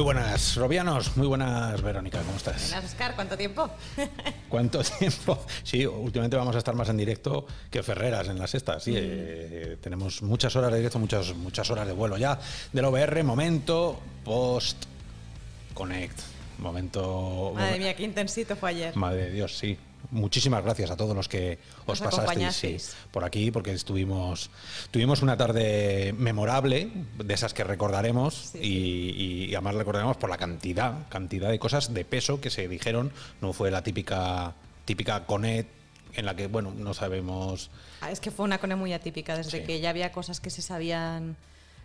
Muy buenas, Robianos. Muy buenas, Verónica. ¿Cómo estás? Buenas, Oscar. ¿Cuánto tiempo? ¿Cuánto tiempo? Sí, últimamente vamos a estar más en directo que Ferreras en la sexta. Sí, eh, tenemos muchas horas de directo, muchas, muchas horas de vuelo ya del OBR. Momento post Connect. Momento. Madre mía, qué intensito fue ayer. Madre de Dios, sí. Muchísimas gracias a todos los que os Nos pasasteis sí, por aquí, porque estuvimos, tuvimos una tarde memorable, de esas que recordaremos, Sí, y, y además recordaremos por la cantidad, cantidad de cosas de peso que se dijeron. No fue la típica, típica Conet en la que, bueno, no sabemos. Ah, es que fue una cone muy atípica, desde que ya había cosas que se sabían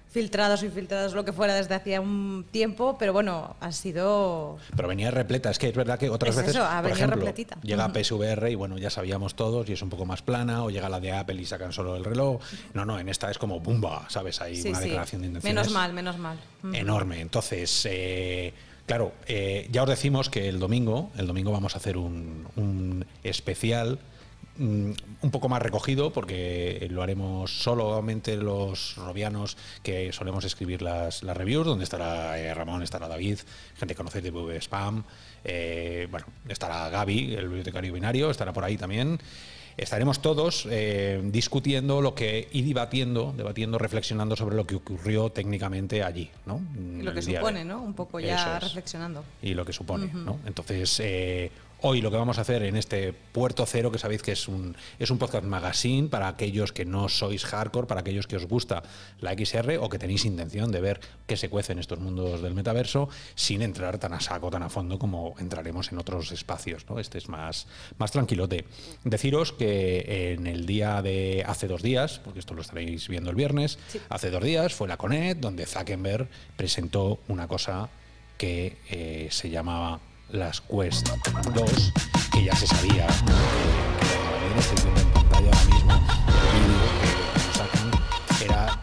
filtrados o infiltrados, lo que fuera, desde hacía un tiempo, pero bueno, ha sido... Pero venía repleta, es que es verdad que otras Es veces, eso, ha por ejemplo, repletita. llega. PSVR y bueno, ya sabíamos todos y es un poco más plana, o llega la de Apple y sacan solo el reloj. No, no, en esta es como ¡bumba! ¿Sabes? Hay sí, una sí. declaración de intenciones. Menos mal, menos mal. Enorme. Entonces, eh, claro, eh, ya os decimos que el domingo, el domingo vamos a hacer un, un especial un poco más recogido porque lo haremos solamente los robianos que solemos escribir las, las reviews, donde estará eh, Ramón, estará David, gente que conocéis de VV Spam, eh, bueno, estará Gaby, el bibliotecario binario, estará por ahí también. Estaremos todos eh, discutiendo lo que y debatiendo, debatiendo, reflexionando sobre lo que ocurrió técnicamente allí, ¿no? Lo que de- supone, ¿no? Un poco ya reflexionando. y lo que supone. ¿no? Entonces, eh, hoy lo que vamos a hacer en este Puerto Cero, que sabéis que es un, es un podcast magazine para aquellos que no sois hardcore, para aquellos que os gusta la XR o que tenéis intención de ver qué se cuece en estos mundos del metaverso, sin entrar tan a saco, tan a fondo como entraremos en otros espacios. ¿no? Este es más, más tranquilote. Deciros que en el día de hace dos días, porque esto lo estaréis viendo el viernes, Sí. hace dos días fue la CONET, donde Zuckerberg presentó una cosa que eh, se llamaba las Quest 2, que ya se sabía. Que, lo estoy viendo en pantalla ahora mismo el vídeo que sacan. Era,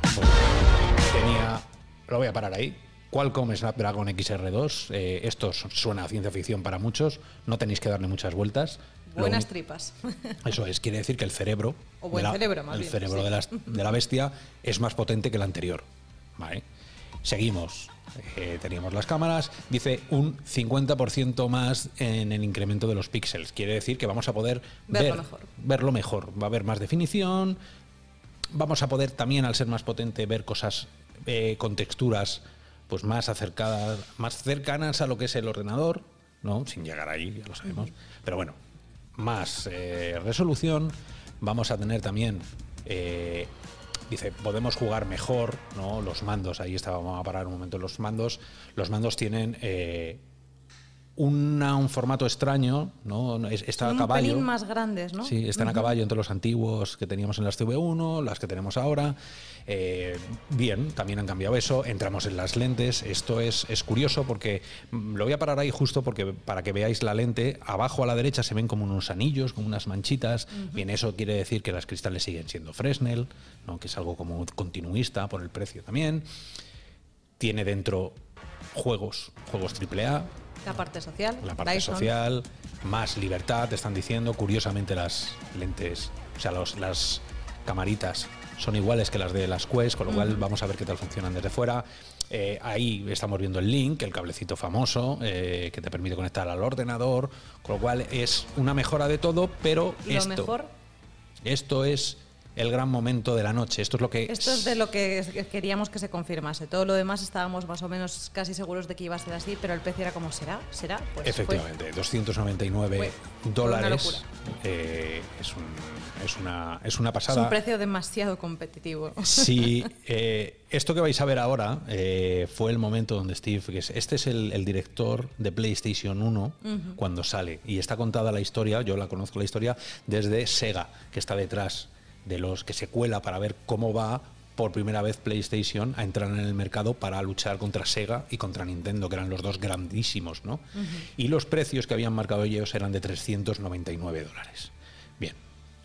tenía, lo voy a parar ahí. Qualcomm Snapdragon XR2, eh, esto suena a ciencia ficción para muchos, no tenéis que darle muchas vueltas. Buenas tripas. eso es, quiere decir que el cerebro, O buen de la, cerebro, más el bien, cerebro sí. de, las- de la bestia es más potente que el anterior. ¿vale? Seguimos. Eh, teníamos las cámaras. Dice un 50% más en el incremento de los píxeles. Quiere decir que vamos a poder Verlo ver- mejor. verlo mejor. Va a haber más definición. Vamos a poder también, al ser más potente, ver cosas eh, con texturas pues más acercadas, más cercanas a lo que es el ordenador, ¿no? Sin llegar ahí, ya lo sabemos. Pero bueno, más eh, resolución. Vamos a tener también. eh, dice, podemos jugar mejor, ¿no? Los mandos, ahí está, vamos a parar un momento. Los mandos, los mandos tienen eh, una- un formato extraño, ¿no? No, es- Está a caballo. pelín más grandes, ¿no? Sí, están a caballo entre los antiguos que teníamos en las CV1, las que tenemos ahora. Eh, bien, también han cambiado eso. Entramos en las lentes. Esto es, es curioso porque mm, lo voy a parar ahí justo porque para que veáis la lente. Abajo a la derecha se ven como unos anillos, como unas manchitas. Bien, eso quiere decir que las cristales siguen siendo Fresnel, ¿no? que es algo como continuista por el precio también. Tiene dentro juegos, juegos AAA, La parte social. la parte Dyson. social, más libertad, te están diciendo. Curiosamente las lentes, o sea, los- las camaritas son iguales que las de las Quest, con lo cual vamos a ver qué tal funcionan desde fuera. Eh, ahí estamos viendo el link, el cablecito famoso eh, que te permite conectar al ordenador, con lo cual es una mejora de todo, pero Lo esto, mejor, esto es el gran momento de la noche. Esto es lo que esto es de lo que es- que queríamos que se confirmase. Todo lo demás estábamos más o menos casi seguros de que iba a ser así, pero el precio era como, ¿será? ¿Será? Pues. Efectivamente, 299 Fue- fue una dólares. eh, es, un- es una, es una Es pasada. un precio demasiado competitivo. Sí, eh, esto que vais a ver ahora eh, fue el momento donde Steve, que es, este es el, el director de PlayStation 1 cuando sale, y está contada la historia, yo la conozco la historia, desde Sega, que está detrás de los que se cuela para ver cómo va por primera vez PlayStation a entrar en el mercado para luchar contra Sega y contra Nintendo, que eran los dos grandísimos, ¿no? Y los precios que habían marcado ellos eran de 399 dólares. Bien,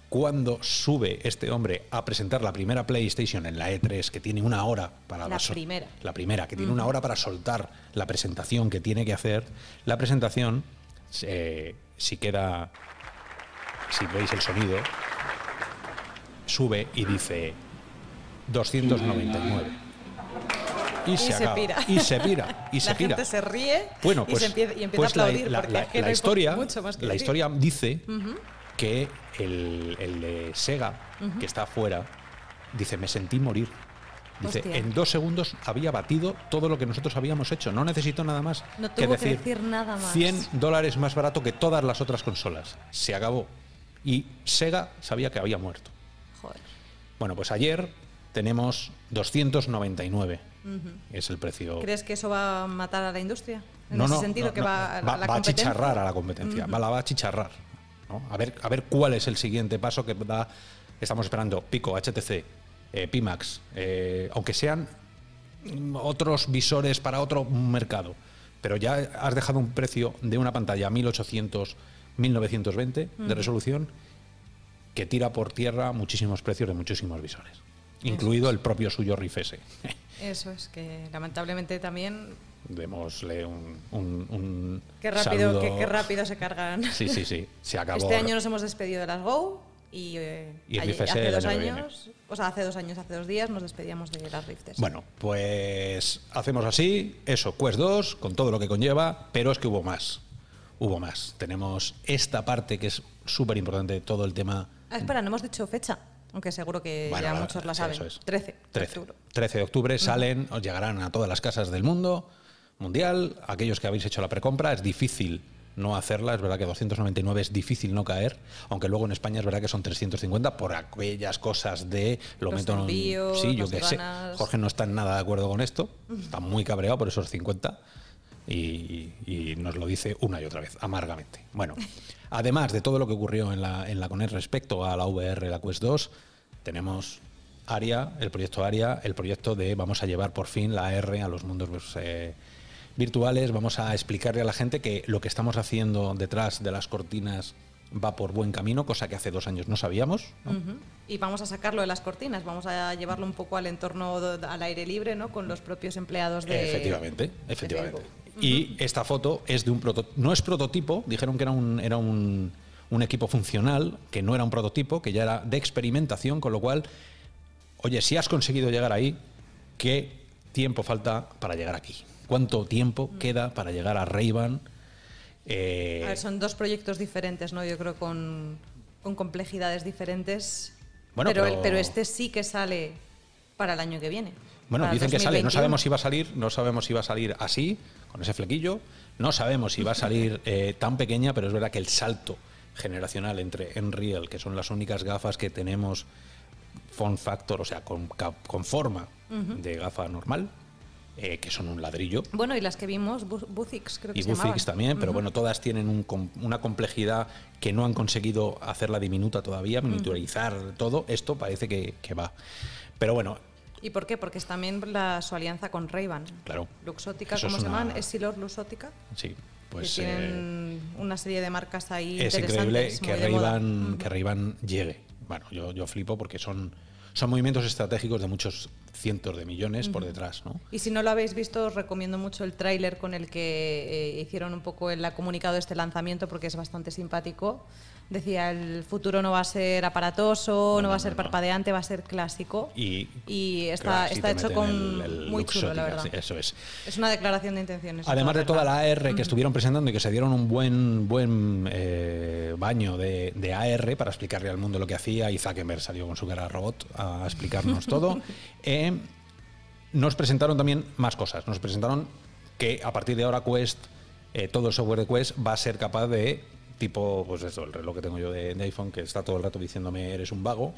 cuando sube este hombre a presentar la primera PlayStation en la E3, que tiene una hora para La primera. la primera, que tiene una hora para soltar la presentación que tiene que hacer, la presentación, eh, si queda, si veis el sonido, sube y dice 299. y, se, acaba. pira. Y se pira. Y se la pira. gente se ríe Bueno, y, pues, se empieza, y empieza pues a aplaudir. la, la- la historia, mucho más que la decir. historia dice que el, el de Sega, que está afuera, dice, me sentí morir. Dice, Hostia. en dos segundos había batido todo lo que nosotros habíamos hecho. No necesito nada más. No que tuvo que decir, decir nada más. 100 dólares más barato que todas las otras consolas. Se acabó. Y Sega sabía que había muerto. Bueno, pues ayer tenemos 299. Es el precio. ¿Crees que eso va a matar a la industria? En No, ese no, sentido, no, que va, a va, la va a chicharrar a la competencia, va, la va a chicharrar. A, ver, a ver cuál es el siguiente paso que da. Estamos esperando Pico, HTC, eh, Pimax, eh, aunque sean mm, otros visores para otro mercado. Pero ya has dejado un precio de una pantalla 1800, 1920 de resolución que tira por tierra muchísimos precios de muchísimos visores, incluido el propio suyo Rift S. Eso es, que lamentablemente también. Démosle un, un, un Qué rápido, qué, qué rápido se cargan. Sí, sí, sí. Se acabó. Este año nos hemos despedido de las Go y, eh, Y ayer- hace dos años, o sea, hace dos años, hace dos días nos despedíamos de las Rifts. Bueno, pues hacemos así, eso, Quest 2, con todo lo que conlleva, pero es que hubo más. Hubo más. Tenemos esta parte que es súper importante, todo el tema. Ah, espera, no hemos dicho fecha, aunque seguro que Bueno, ya muchos la sí, saben. eso es. 13 de 13, octubre. 13 de octubre salen, os llegarán a todas las casas del mundo mundial. Aquellos que habéis hecho la precompra, es difícil no hacerla. Es verdad que 299 es difícil no caer, aunque luego en España es verdad que son 350 por aquellas cosas de lo Los meto en- envíos, Sí, yo que sé. Jorge no está en nada de acuerdo con esto. Está muy cabreado por esos 50. Y, y nos lo dice una y otra vez, amargamente. Bueno, además de todo lo que ocurrió en la, en la CONET respecto a la VR, la Quest 2, tenemos ARIA, el proyecto ARIA, el proyecto de vamos a llevar por fin la AR a los mundos pues, eh, virtuales, vamos a explicarle a la gente que lo que estamos haciendo detrás de las cortinas va por buen camino, cosa que hace dos años no sabíamos. Y vamos a sacarlo de las cortinas, vamos a llevarlo un poco al entorno al aire libre, ¿no? Con los propios empleados de. efectivamente, efectivamente. Y esta foto es de un prototipo, no es prototipo, dijeron que era un, era un, un equipo funcional, que no era un prototipo, que ya era de experimentación, con lo cual, oye, si has conseguido llegar ahí, ¿qué tiempo falta para llegar aquí? ¿Cuánto tiempo queda para llegar a Ray-Ban? Eh, A ver, son dos proyectos diferentes, ¿no? Yo creo con, con complejidades diferentes. Bueno, pero, pero- el- pero este sí que sale para el año que viene. Bueno, para dicen que sale, no 2021. sabemos si va a salir, no sabemos si va a salir así, con ese flequillo, no sabemos si va a salir eh, tan pequeña, pero es verdad que el salto generacional entre Enreal, que son las únicas gafas que tenemos form factor, o sea, con, con forma de gafa normal, eh, que son un ladrillo, Bueno, y las que vimos, Bu- Buzix creo que y se. Bufix también, pero bueno, todas tienen un una complejidad que no han conseguido hacerla diminuta todavía, miniaturizar todo. Esto parece que, que va. Pero bueno, ¿Y por qué? Porque es también la, su alianza con Ray-Ban. claro. Luxótica, Eso ¿cómo es se una- llaman? ¿Esilor Luxótica? Sí, pues que eh, tienen una serie de marcas ahí es increíble que. Ray-Ban que Ray-Ban llegue. Bueno, yo, yo flipo porque son, son movimientos estratégicos de muchos cientos de millones por detrás, ¿no? Y si no lo habéis visto, os recomiendo mucho el tráiler con el que eh, hicieron un poco el comunicado de este lanzamiento porque es bastante simpático. Decía, el futuro no va a ser aparatoso, no, no, va a ser parpadeante, va a ser clásico. Y, Y está, claro, está hecho con el- el muy chulo, la verdad. eso es. Es una declaración de intenciones. Además de toda la. AR que estuvieron presentando y que se dieron un buen buen eh, baño de, de AR para explicarle al mundo lo que hacía y Zuckerberg salió con su cara robot a explicarnos todo. eh, nos presentaron también más cosas. Nos presentaron que a partir de ahora Quest, eh, todo el software de Quest va a ser capaz de, tipo, pues eso, el reloj que tengo yo de, de iPhone, que está todo el rato diciéndome eres un vago,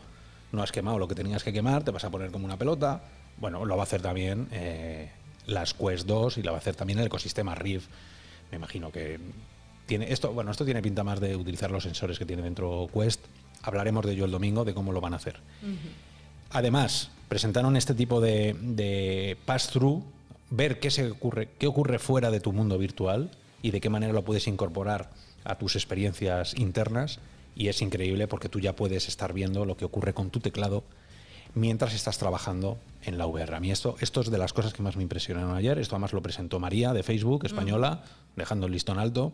no has quemado lo que tenías que quemar, te vas a poner como una pelota. Bueno, lo va a hacer también eh, las Quest 2 y lo va a hacer también el ecosistema Rift. Me imagino que tiene esto, bueno, esto tiene pinta más de utilizar los sensores que tiene dentro Quest. Hablaremos de ello el domingo, de cómo lo van a hacer. Además, presentaron este tipo de, de pass-through, ver qué, se ocurre, qué ocurre fuera de tu mundo virtual y de qué manera lo puedes incorporar a tus experiencias internas. Y es increíble porque tú ya puedes estar viendo lo que ocurre con tu teclado mientras estás trabajando en la VR. A mí esto, esto es de las cosas que más me impresionaron ayer. Esto además lo presentó María de Facebook, española, dejando el listón alto.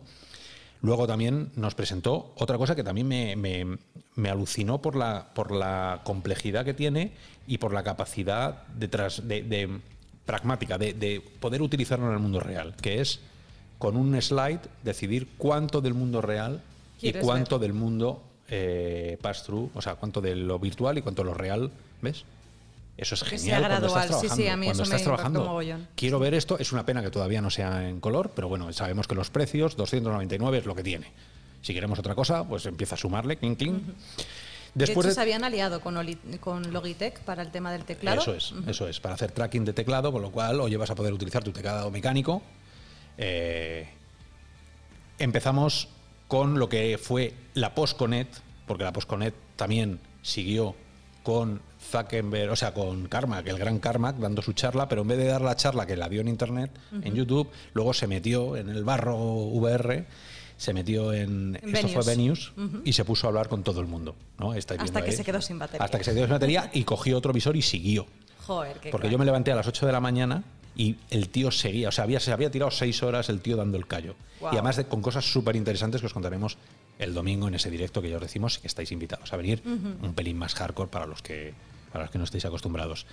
Luego también nos presentó otra cosa que también me, me- me alucinó por la, por la complejidad que tiene y por la capacidad de, tras- de- de pragmática, de, de poder utilizarlo en el mundo real, que es con un slide decidir cuánto del mundo real y ¿Quieres cuánto del mundo eh, pass-through, o sea, cuánto de lo virtual y cuánto de lo real, ¿ves? Eso es Que genial cuando estás gradual. Sí, trabajando. sí, a mí cuando eso me estás trabajando, quiero ver esto. Es una pena que todavía no sea en color, pero bueno, sabemos que los precios, 299 es lo que tiene. Si queremos otra cosa, pues empieza a sumarle, clink, clink. Después de de- hecho, se habían aliado con, Oli- con Logitech para el tema del teclado. eso es, eso es, para hacer tracking de teclado, con lo cual oye vas a poder utilizar tu teclado mecánico. Eh, empezamos con lo que fue la Postconet, porque la Postconet también siguió con Zuckerberg, o sea, con Carmack, el gran Carmack, dando su charla, pero en vez de dar la charla que la dio en internet, en YouTube, luego se metió en el barro VR, se metió en, En esto fue. Venues y se puso a hablar con todo el mundo, ¿no? Hasta que ahí. se quedó sin batería. Hasta que se quedó sin batería y cogió otro visor y siguió. Joder, qué Porque yo me levanté a las 8 de la mañana y el tío seguía, o sea, había, se había tirado 6 horas el tío dando el callo. Y además de, con cosas súper interesantes que os contaremos el domingo en ese directo que ya os decimos que estáis invitados a venir, un pelín más hardcore para los que, para los que no estéis acostumbrados.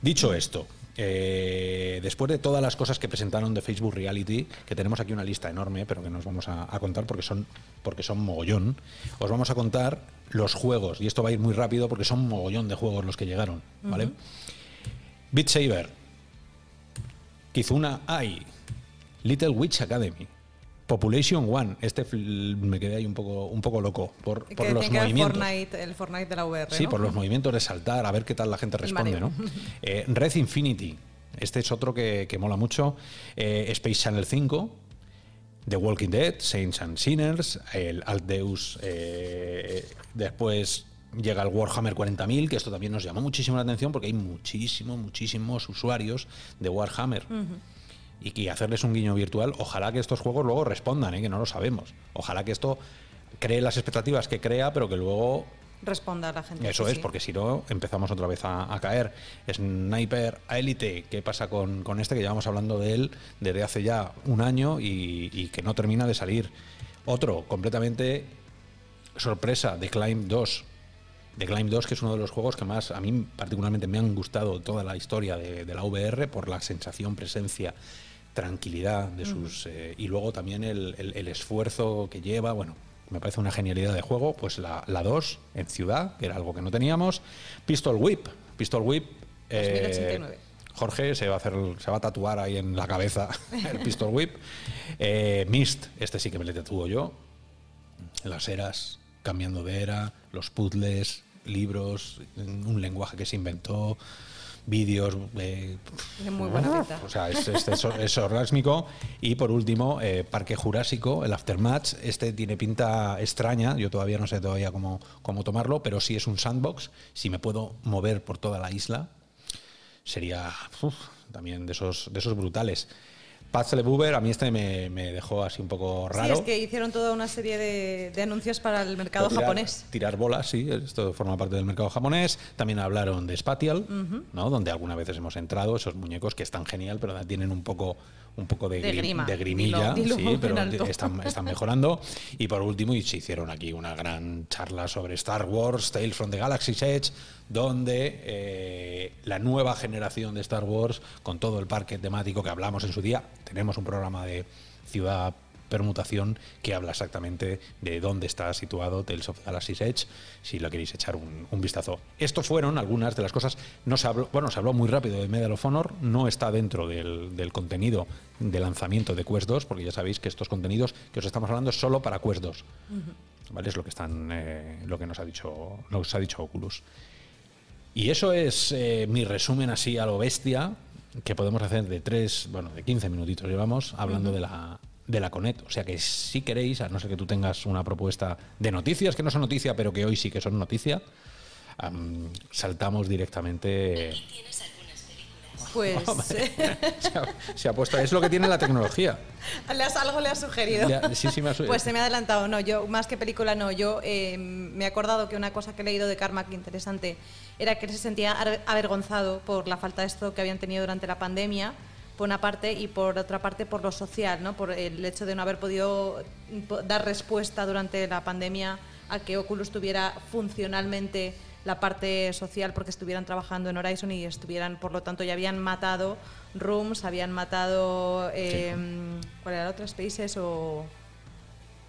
Dicho esto, eh, después de todas las cosas que presentaron de Facebook Reality, que tenemos aquí una lista enorme, pero que nos vamos a, a contar porque son, porque son mogollón, os vamos a contar los juegos, y esto va a ir muy rápido porque son mogollón de juegos los que llegaron, ¿vale? Beat Saber, Kizuna Ai, Little Witch Academy, Population One. Este me quedé ahí un poco, un poco loco por, por los movimientos. Fortnite, el Fortnite de la VR. Sí, ¿no? por los movimientos de saltar, a ver qué tal la gente responde. ¿no? Eh, Red Infinity, este es otro que, que mola mucho. Eh, Space Channel 5, The Walking Dead, Saints and Sinners, el Alt Deus, eh, después llega el Warhammer 40.000, que esto también nos llamó muchísimo la atención porque hay muchísimos, muchísimos usuarios de Warhammer. Y que hacerles un guiño virtual, ojalá que estos juegos luego respondan, ¿eh? que no lo sabemos. Ojalá que esto cree las expectativas que crea, pero que luego Responda a la gente. eso es, sí. porque si no empezamos otra vez a, a caer. Sniper Elite, ¿qué pasa con, con este? Que llevamos hablando de él desde hace ya un año y, y que no termina de salir. Otro, completamente sorpresa, The Climb 2. The Climb 2, que es uno de los juegos que más a mí particularmente me han gustado toda la historia de, de la VR por la sensación, presencia, tranquilidad de sus... eh, y luego también el, el- el esfuerzo que lleva, bueno, me parece una genialidad de juego. Pues la, la 2 en ciudad, que era algo que no teníamos. Pistol Whip. Pistol Whip... eh, 2089. Jorge se va a hacer, se va a tatuar ahí en la cabeza el Pistol Whip. Eh, Mist, este sí que me le tatúo yo. Las eras, cambiando de era, los puzzles, libros, un lenguaje que se inventó, vídeos. eh, Tiene muy buena pinta. o sea, es, es, es- es orgásmico. Y por último, eh, Parque Jurásico, el Aftermatch. Este tiene pinta extraña. Yo todavía no sé todavía cómo, cómo tomarlo, pero sí es un sandbox. Si me puedo mover por toda la isla, sería uf, también de esos, de esos brutales. Puzzle Buber, a mí este me, me dejó así un poco raro. Sí, es que hicieron toda una serie de, de anuncios para el mercado Tirar- japonés. Tirar bolas, sí, esto forma parte del mercado japonés. También hablaron de Spatial, ¿no? donde algunas veces hemos entrado, esos muñecos que están genial, pero tienen un poco, un poco de, De grim- grima. de grimilla, Dilo- dilo sí, pero están mejorando. Y por último, y se hicieron aquí una gran charla sobre Star Wars, Tales from the Galaxy's Edge, donde eh, la nueva generación de Star Wars, con todo el parque temático que hablamos en su día, tenemos un programa de ciudad permutación que habla exactamente de dónde está situado Tales of Galaxy's Edge, si lo queréis echar un, un vistazo. Esto fueron algunas de las cosas. No se habló, bueno, se habló muy rápido de Medal of Honor, no está dentro del, del contenido de lanzamiento de Quest 2, porque ya sabéis que estos contenidos que os estamos hablando es solo para Quest 2. ¿Vale? Es lo que están, eh, lo que nos ha dicho, nos ha dicho Oculus. Y eso es eh, mi resumen así a lo bestia que podemos hacer de tres, bueno, de 15 minutitos llevamos hablando de la de la Conet. O sea que si queréis, a no ser que tú tengas una propuesta de noticias que no son noticia, pero que hoy sí que son noticia, am, saltamos directamente. Pues Se ha, se ha puesto, es lo que tiene la tecnología. le has- algo le has sugerido. Le sí, sí, me ha su- Pues se me ha adelantado. No, yo más que película no. Yo eh, me he acordado que una cosa que he leído de Carmack interesante era que se sentía avergonzado por la falta de esto que habían tenido durante la pandemia, por una parte, y por otra parte por lo social, ¿no? por el hecho de no haber podido po- dar respuesta durante la pandemia a que Oculus tuviera funcionalmente la parte social porque estuvieran trabajando en Horizon y estuvieran, por lo tanto, ya habían matado Rooms, habían matado, eh, ¿cuál era la otra? Spaces o...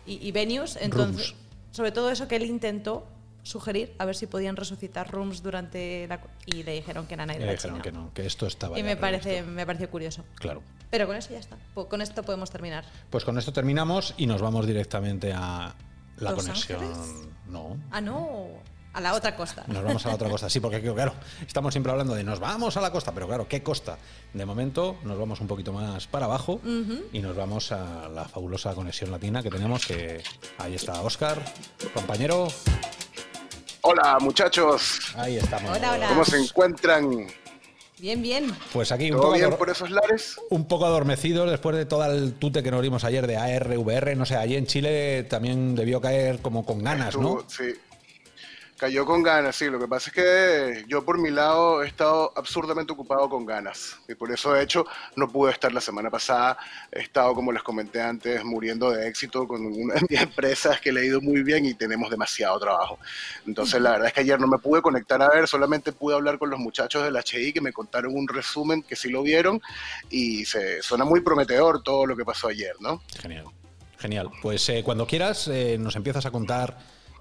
Y, y Venues. Entonces, sobre todo eso que él intentó sugerir a ver si podían resucitar Rooms durante la y le dijeron que era y le dijeron que no que esto estaba y me parece me pareció curioso. Claro. Pero con eso ya está. Con esto podemos terminar. Pues con esto terminamos y nos vamos directamente a la conexión. No. Ah no. A la otra costa. Nos vamos a la otra costa, sí, porque claro, estamos siempre hablando de nos vamos a la costa, pero claro, ¿qué costa? De momento nos vamos un poquito más para abajo y nos vamos a la fabulosa conexión latina que tenemos, que ahí está Oscar, compañero. Hola muchachos. Ahí estamos. Hola, hola. ¿Cómo se encuentran? Bien, bien. Pues aquí un ¿Todo poco, bien por esos lares? un poco adormecidos después de todo el tute que nos dimos ayer de ARVR. No sé, allí en Chile también debió caer como con ganas, ¿no? Sí. Cayó con ganas, sí. Lo que pasa es que yo por mi lado he estado absurdamente ocupado con ganas. Y por eso, de hecho, no pude estar la semana pasada. He estado, como les comenté antes, muriendo de éxito con una de mis empresas que le ha ido muy bien y tenemos demasiado trabajo. Entonces, la verdad es que ayer no me pude conectar a ver, solamente pude hablar con los muchachos del HI que me contaron un resumen que sí lo vieron y se suena muy prometedor todo lo que pasó ayer, ¿no? Genial. Genial. Pues eh, cuando quieras eh, nos empiezas a contar,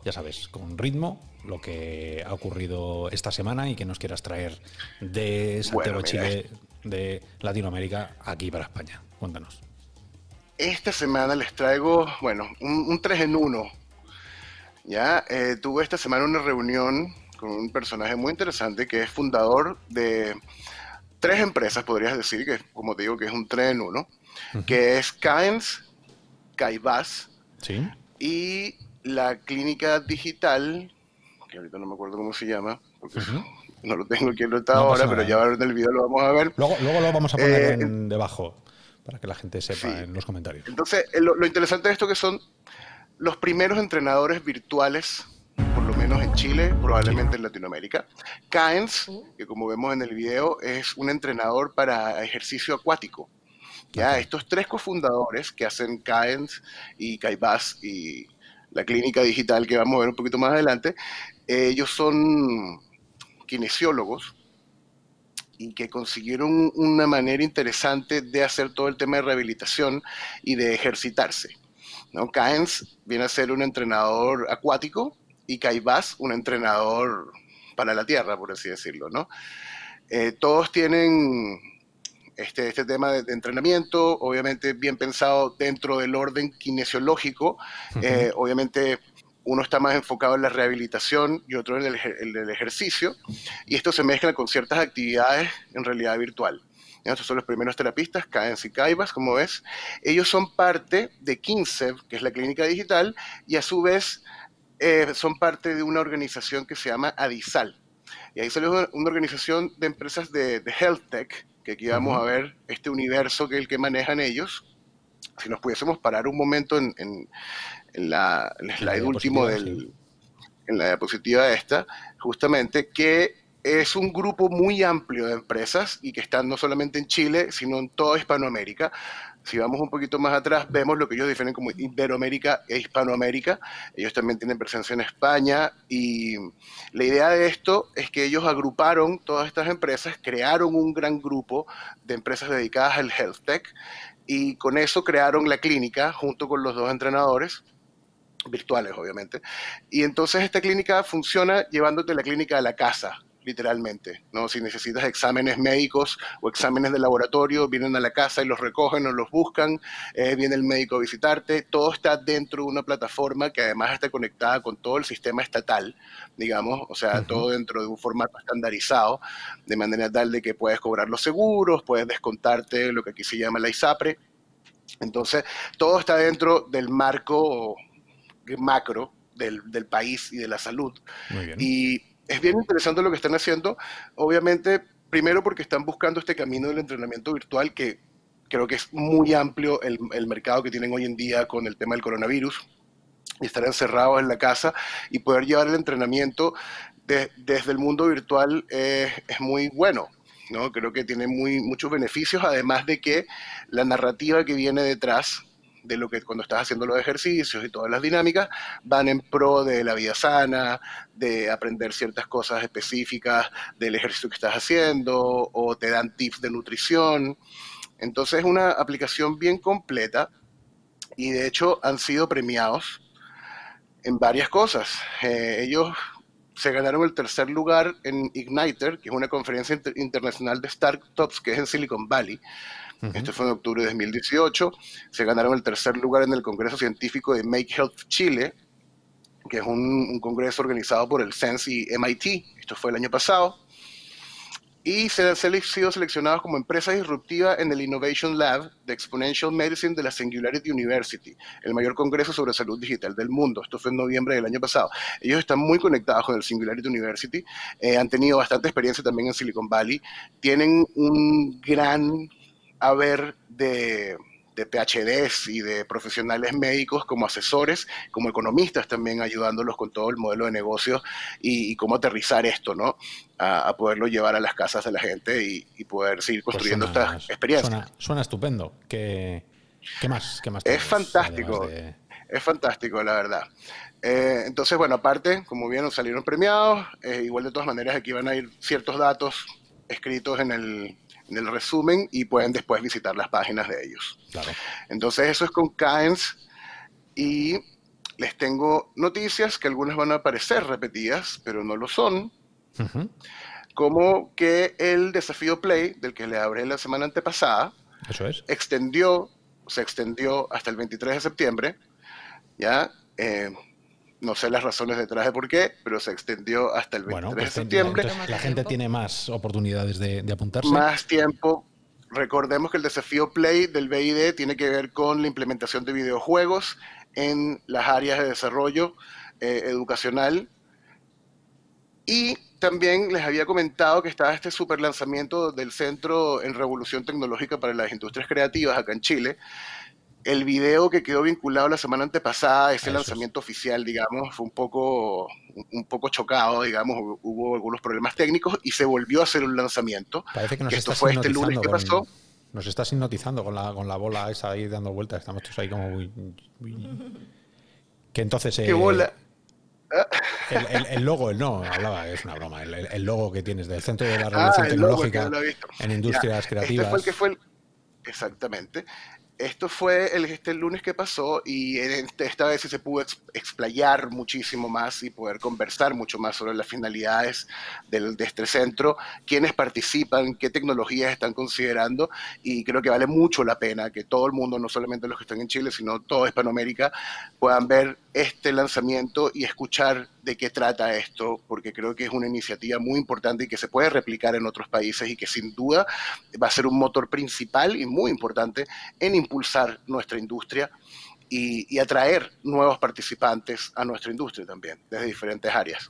ya sabes, con ritmo, lo que ha ocurrido esta semana y que nos quieras traer de Santiago, Bueno, Chile, de Latinoamérica, aquí para España. Cuéntanos. Esta semana les traigo, bueno, un, un 3 en 1. Ya, eh, tuve esta semana una reunión con un personaje muy interesante que es fundador de tres empresas, podrías decir, que como te digo, que es un 3 en 1, que es Caens, Caibás ¿Sí? y la clínica digital, que ahorita no me acuerdo cómo se llama, porque no lo tengo aquí anotado No ahora, pero ya ahora en el video lo vamos a ver. Luego, luego lo vamos a poner Eh, en- debajo para que la gente sepa Sí. en los comentarios. Entonces, eh, lo, lo interesante de esto que son los primeros entrenadores virtuales, por lo menos en Chile, probablemente en Latinoamérica. Caens, que como vemos en el video, es un entrenador para ejercicio acuático. Ya, estos tres cofundadores que hacen Caens y Caibás y la clínica digital que vamos a ver un poquito más adelante, eh, ellos son kinesiólogos y que consiguieron una manera interesante de hacer todo el tema de rehabilitación y de ejercitarse. ¿no? Caens viene a ser un entrenador acuático y Caibás un entrenador para la tierra, por así decirlo. ¿no? Eh, todos tienen este, este tema de, de entrenamiento, obviamente bien pensado dentro del orden kinesiológico, eh, obviamente uno está más enfocado en la rehabilitación y otro en el, el ejercicio, y esto se mezcla con ciertas actividades en realidad virtual. Estos son los primeros terapistas, Caens y Caibas, como ves. Ellos son parte de Kinsev, que es la clínica digital, y a su vez eh, son parte de una organización que se llama Adisal. Y ahí salió una organización de empresas de, de health tech, que aquí vamos a ver este universo que es el que manejan ellos. Si nos pudiésemos parar un momento en, en- en la, en el la slide último del, en la diapositiva esta, justamente, que es un grupo muy amplio de empresas y que están no solamente en Chile, sino en toda Hispanoamérica. Si vamos un poquito más atrás, vemos lo que ellos definen como Iberoamérica e Hispanoamérica. Ellos también tienen presencia en España y la idea de esto es que ellos agruparon todas estas empresas, crearon un gran grupo de empresas dedicadas al health tech y con eso crearon la clínica junto con los dos entrenadores virtuales, obviamente. Y entonces esta clínica funciona llevándote la clínica a la casa, literalmente. ¿no? Si necesitas exámenes médicos o exámenes de laboratorio, vienen a la casa y los recogen o los buscan, eh, viene el médico a visitarte, todo está dentro de una plataforma que además está conectada con todo el sistema estatal, digamos, o sea, todo dentro de un formato estandarizado, de manera tal de que puedes cobrar los seguros, puedes descontarte lo que aquí se llama la ISAPRE. Entonces, todo está dentro del marco macro del, del país y de la salud. Muy bien. Y es bien interesante lo que están haciendo, obviamente, primero porque están buscando este camino del entrenamiento virtual que creo que es muy amplio el, mercado que tienen hoy en día con el tema del coronavirus y estar encerrados en la casa y poder llevar el entrenamiento de- desde el mundo virtual es muy bueno. ¿no? Creo que tiene muy, muchos beneficios, además de que la narrativa que viene detrás de lo que cuando estás haciendo los ejercicios y todas las dinámicas van en pro de la vida sana, de aprender ciertas cosas específicas del ejercicio que estás haciendo o te dan tips de nutrición. Entonces es una aplicación bien completa y de hecho han sido premiados en varias cosas. Eh, ellos se ganaron el tercer lugar en Igniter, que es una conferencia internacional de startups que es en Silicon Valley. Esto fue en octubre de 2018. Se ganaron el tercer lugar en el Congreso Científico de Make Health Chile, que es un, congreso organizado por el CENS y MIT. Esto fue el año pasado. Y se han sido seleccionados como empresa disruptiva en el Innovation Lab de Exponential Medicine de la Singularity University, el mayor congreso sobre salud digital del mundo. Esto fue en noviembre del año pasado. Ellos están muy conectados con el Singularity University, eh, han tenido bastante experiencia también en Silicon Valley, tienen un gran haber de, de PhDs y de profesionales médicos como asesores, como economistas también ayudándolos con todo el modelo de negocio y, cómo aterrizar esto, ¿no? A, poderlo llevar a las casas de la gente y, poder seguir pues construyendo estas experiencias. Suena, estupendo. ¿Qué, más? ¿Qué más es fantástico. Es fantástico, la verdad. Eh, entonces, bueno, aparte, como vieron, salieron premiados. Eh, igual de todas maneras, aquí van a ir ciertos datos escritos en el, en el resumen y pueden después visitar las páginas de ellos. Entonces eso es con Caens y les tengo noticias que algunas van a parecer repetidas, pero no lo son. Como que el desafío Play, del que le hablé la semana antepasada, Eso es. extendió, se extendió hasta el 23 de septiembre, ¿ya? Eh, no sé las razones detrás de por qué, pero se extendió hasta el 23 de pues, septiembre. la gente tiene más oportunidades de, apuntarse. Más tiempo. Recordemos que el desafío Play del BID tiene que ver con la implementación de videojuegos en las áreas de desarrollo eh, educacional. Y también les había comentado que estaba este super lanzamiento del Centro en Revolución Tecnológica para las Industrias Creativas acá en Chile, el video que quedó vinculado la semana antepasada, ese lanzamiento oficial, digamos, fue un poco, un poco chocado, digamos, hubo algunos problemas técnicos y se volvió a hacer un lanzamiento. Parece que nos esto fue este lunes que pasó. Nos estás hipnotizando con la, con la bola esa ahí dando vueltas, estamos todos ahí como muy... Que entonces... ¿Qué eh, bola? El, logo, el no, hablaba, es una broma. El, logo que tienes del Centro de la Revolución ah, Tecnológica en Industrias Creativas. Este fue el que fue exactamente esto fue el, este lunes que pasó y esta vez se pudo explayar muchísimo más y poder conversar mucho más sobre las finalidades del, de este centro, quiénes participan, qué tecnologías están considerando y creo que vale mucho la pena que todo el mundo, no solamente los que están en Chile, sino toda Hispanoamérica, puedan ver este lanzamiento y escuchar de qué trata esto, porque creo que es una iniciativa muy importante y que se puede replicar en otros países y que sin duda va a ser un motor principal y muy importante en impulsar nuestra industria y, atraer nuevos participantes a nuestra industria también, desde diferentes áreas.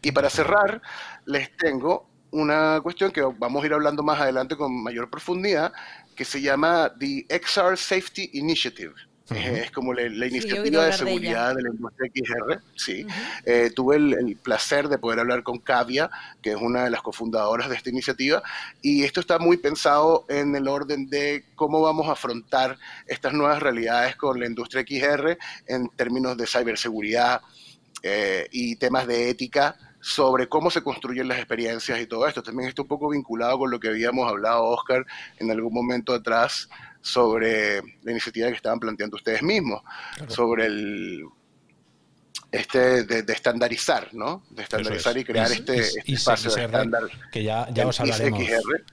Y para cerrar, les tengo una cuestión que vamos a ir hablando más adelante con mayor profundidad, que se llama The XR Safety Initiative. Es como la, iniciativa de seguridad de, la industria XR. Sí. Eh, tuve el, placer de poder hablar con Cavia, que es una de las cofundadoras de esta iniciativa, y esto está muy pensado en el orden de cómo vamos a afrontar estas nuevas realidades con la industria XR en términos de ciberseguridad eh, y temas de ética sobre cómo se construyen las experiencias y todo esto. También está un poco vinculado con lo que habíamos hablado, Oscar, en algún momento atrás sobre la iniciativa que estaban planteando ustedes mismos, sobre el este de, estandarizar, ¿no? De estandarizar y crear este, este espacio de estándar. Que ya, ya os hablaremos.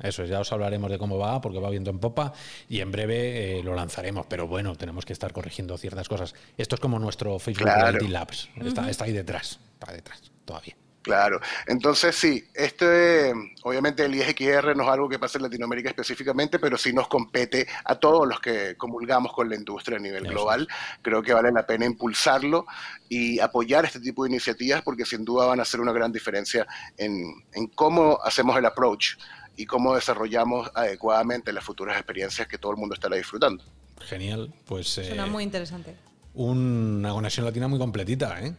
Eso ya os hablaremos de cómo va, porque va viendo en popa y en breve eh, lo lanzaremos. Pero bueno, tenemos que estar corrigiendo ciertas cosas. Esto es como nuestro Facebook Reality Labs. Está, está ahí detrás, está detrás, todavía. Claro, entonces sí, este, obviamente el ISXR no es algo que pase en Latinoamérica específicamente, pero sí nos compete a todos los que comulgamos con la industria a nivel global. Creo que vale la pena impulsarlo y apoyar este tipo de iniciativas porque sin duda van a hacer una gran diferencia en, en cómo hacemos el approach y cómo desarrollamos adecuadamente las futuras experiencias que todo el mundo estará disfrutando. Genial, pues... Suena eh, muy interesante. Una conexión latina muy completita, ¿eh?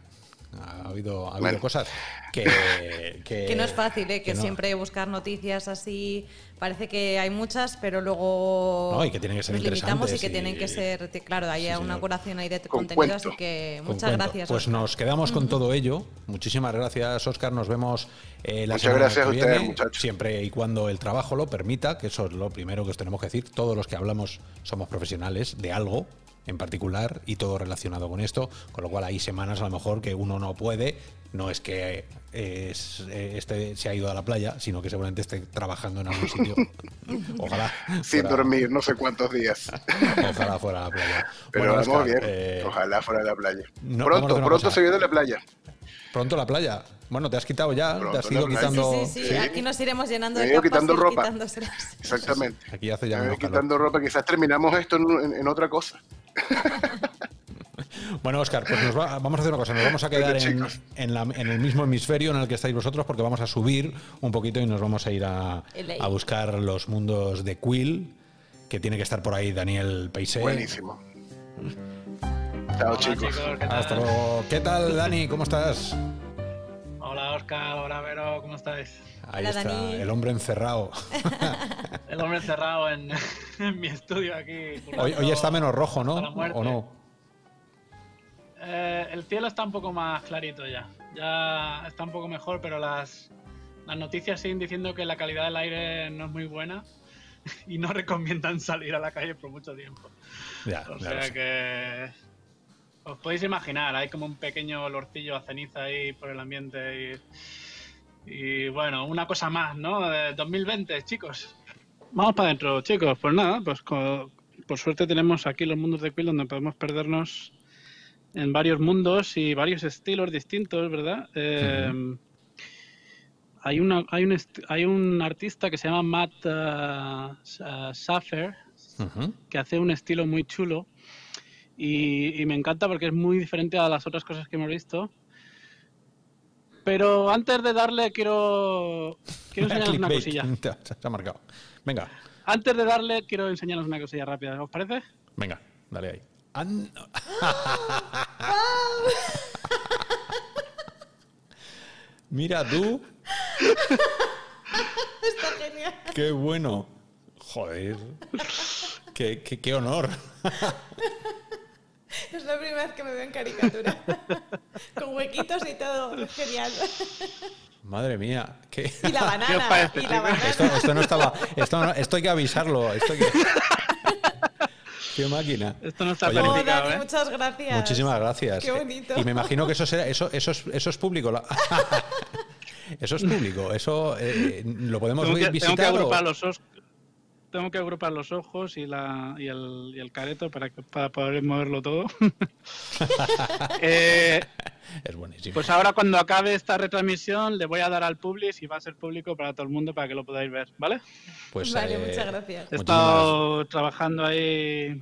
Ha habido, ha habido cosas que, que, no es fácil, ¿eh? que, siempre buscar noticias así parece que hay muchas, pero luego no, y que tienen que ser nos limitamos y que tienen que ser, claro, hay una curación ahí de contenido, así que muchas gracias. Pues nos quedamos con todo ello. Muchísimas gracias, Oscar. Nos vemos eh, la Muchas gracias a ustedes, muchachos. Siempre y cuando el trabajo lo permita, que eso es lo primero que os tenemos que decir. Todos los que hablamos somos profesionales de algo en particular y todo relacionado con esto, con lo cual hay semanas a lo mejor que uno no puede, no es que eh, este se ha ido a la playa, sino que seguramente esté trabajando en algún sitio. Ojalá. Sin dormir no sé cuántos días. Ojalá fuera a la playa. Pero vamos bien. Eh, Ojalá fuera a la playa. pronto, pronto se viene la playa. Pronto la playa. Bueno, te has quitado ya, te has ido quitando. Sí, sí, sí, Aquí nos iremos llenando de capas quitando ropa. Exactamente. Aquí hace ya. Me quitando ropa. Quizás terminamos esto en otra cosa. Bueno, Oscar, pues vamos a hacer una cosa. Nos vamos a quedar en, el mismo hemisferio en el que estáis vosotros porque vamos a subir un poquito y nos vamos a ir a, buscar los mundos de Quill, que tiene que estar por ahí Daniel Peisé. Buenísimo. Chao, chicos. Hasta luego. ¿Qué tal, Dani? ¿Cómo estás? Hola, Oscar. Hola, Vero. ¿Cómo estáis? Ahí está, el hombre encerrado. el hombre encerrado en, mi estudio aquí. Hoy, está menos rojo, ¿no? ¿O no? Eh, el cielo está un poco más clarito ya. Ya está un poco mejor, pero las, las noticias siguen diciendo que la calidad del aire no es muy buena y no recomiendan salir a la calle por mucho tiempo. o sea que os podéis imaginar, hay como un pequeño olorcillo a ceniza ahí por el ambiente y y bueno, una cosa más, ¿no? De 2020, chicos. Vamos para adentro, chicos. Pues nada, pues por suerte tenemos aquí los mundos de Quill donde podemos perdernos en varios mundos y varios estilos distintos, ¿verdad? Eh, hay, una, hay, un hay un artista que se llama Matt uh, que hace un estilo muy chulo y, y, me encanta porque es muy diferente a las otras cosas que hemos visto. Pero antes de darle, quiero, quiero enseñaros una cosilla. Se ha marcado. Venga. Antes de darle, quiero enseñaros una cosilla rápida. ¿Os parece? Venga, dale ahí. Mira tú. Está genial. Qué bueno. Joder. Qué, qué, qué honor. Es la primera vez que me veo en caricatura. Con huequitos y todo. Genial. Madre mía. ¿qué? Y la banana. Y la banana. Esto, no estaba. Esto, hay que avisarlo. Esto que... Qué máquina. Esto no está planificado, ¿eh? Muchas gracias. Muchísimas gracias. Qué bonito. Y me imagino que eso será, eso, eso, es, eso es público. Eso es público. Eso eh, lo podemos visitar. Tengo que agrupar los, tengo que agrupar los ojos y, la, y, el, y el careto para, para poder moverlo todo. Eh, es buenísimo. Pues ahora cuando acabe esta retransmisión le voy a dar al publish y va a ser público para todo el mundo para que lo podáis ver, ¿vale? Pues vale, eh, muchas gracias. He estado trabajando ahí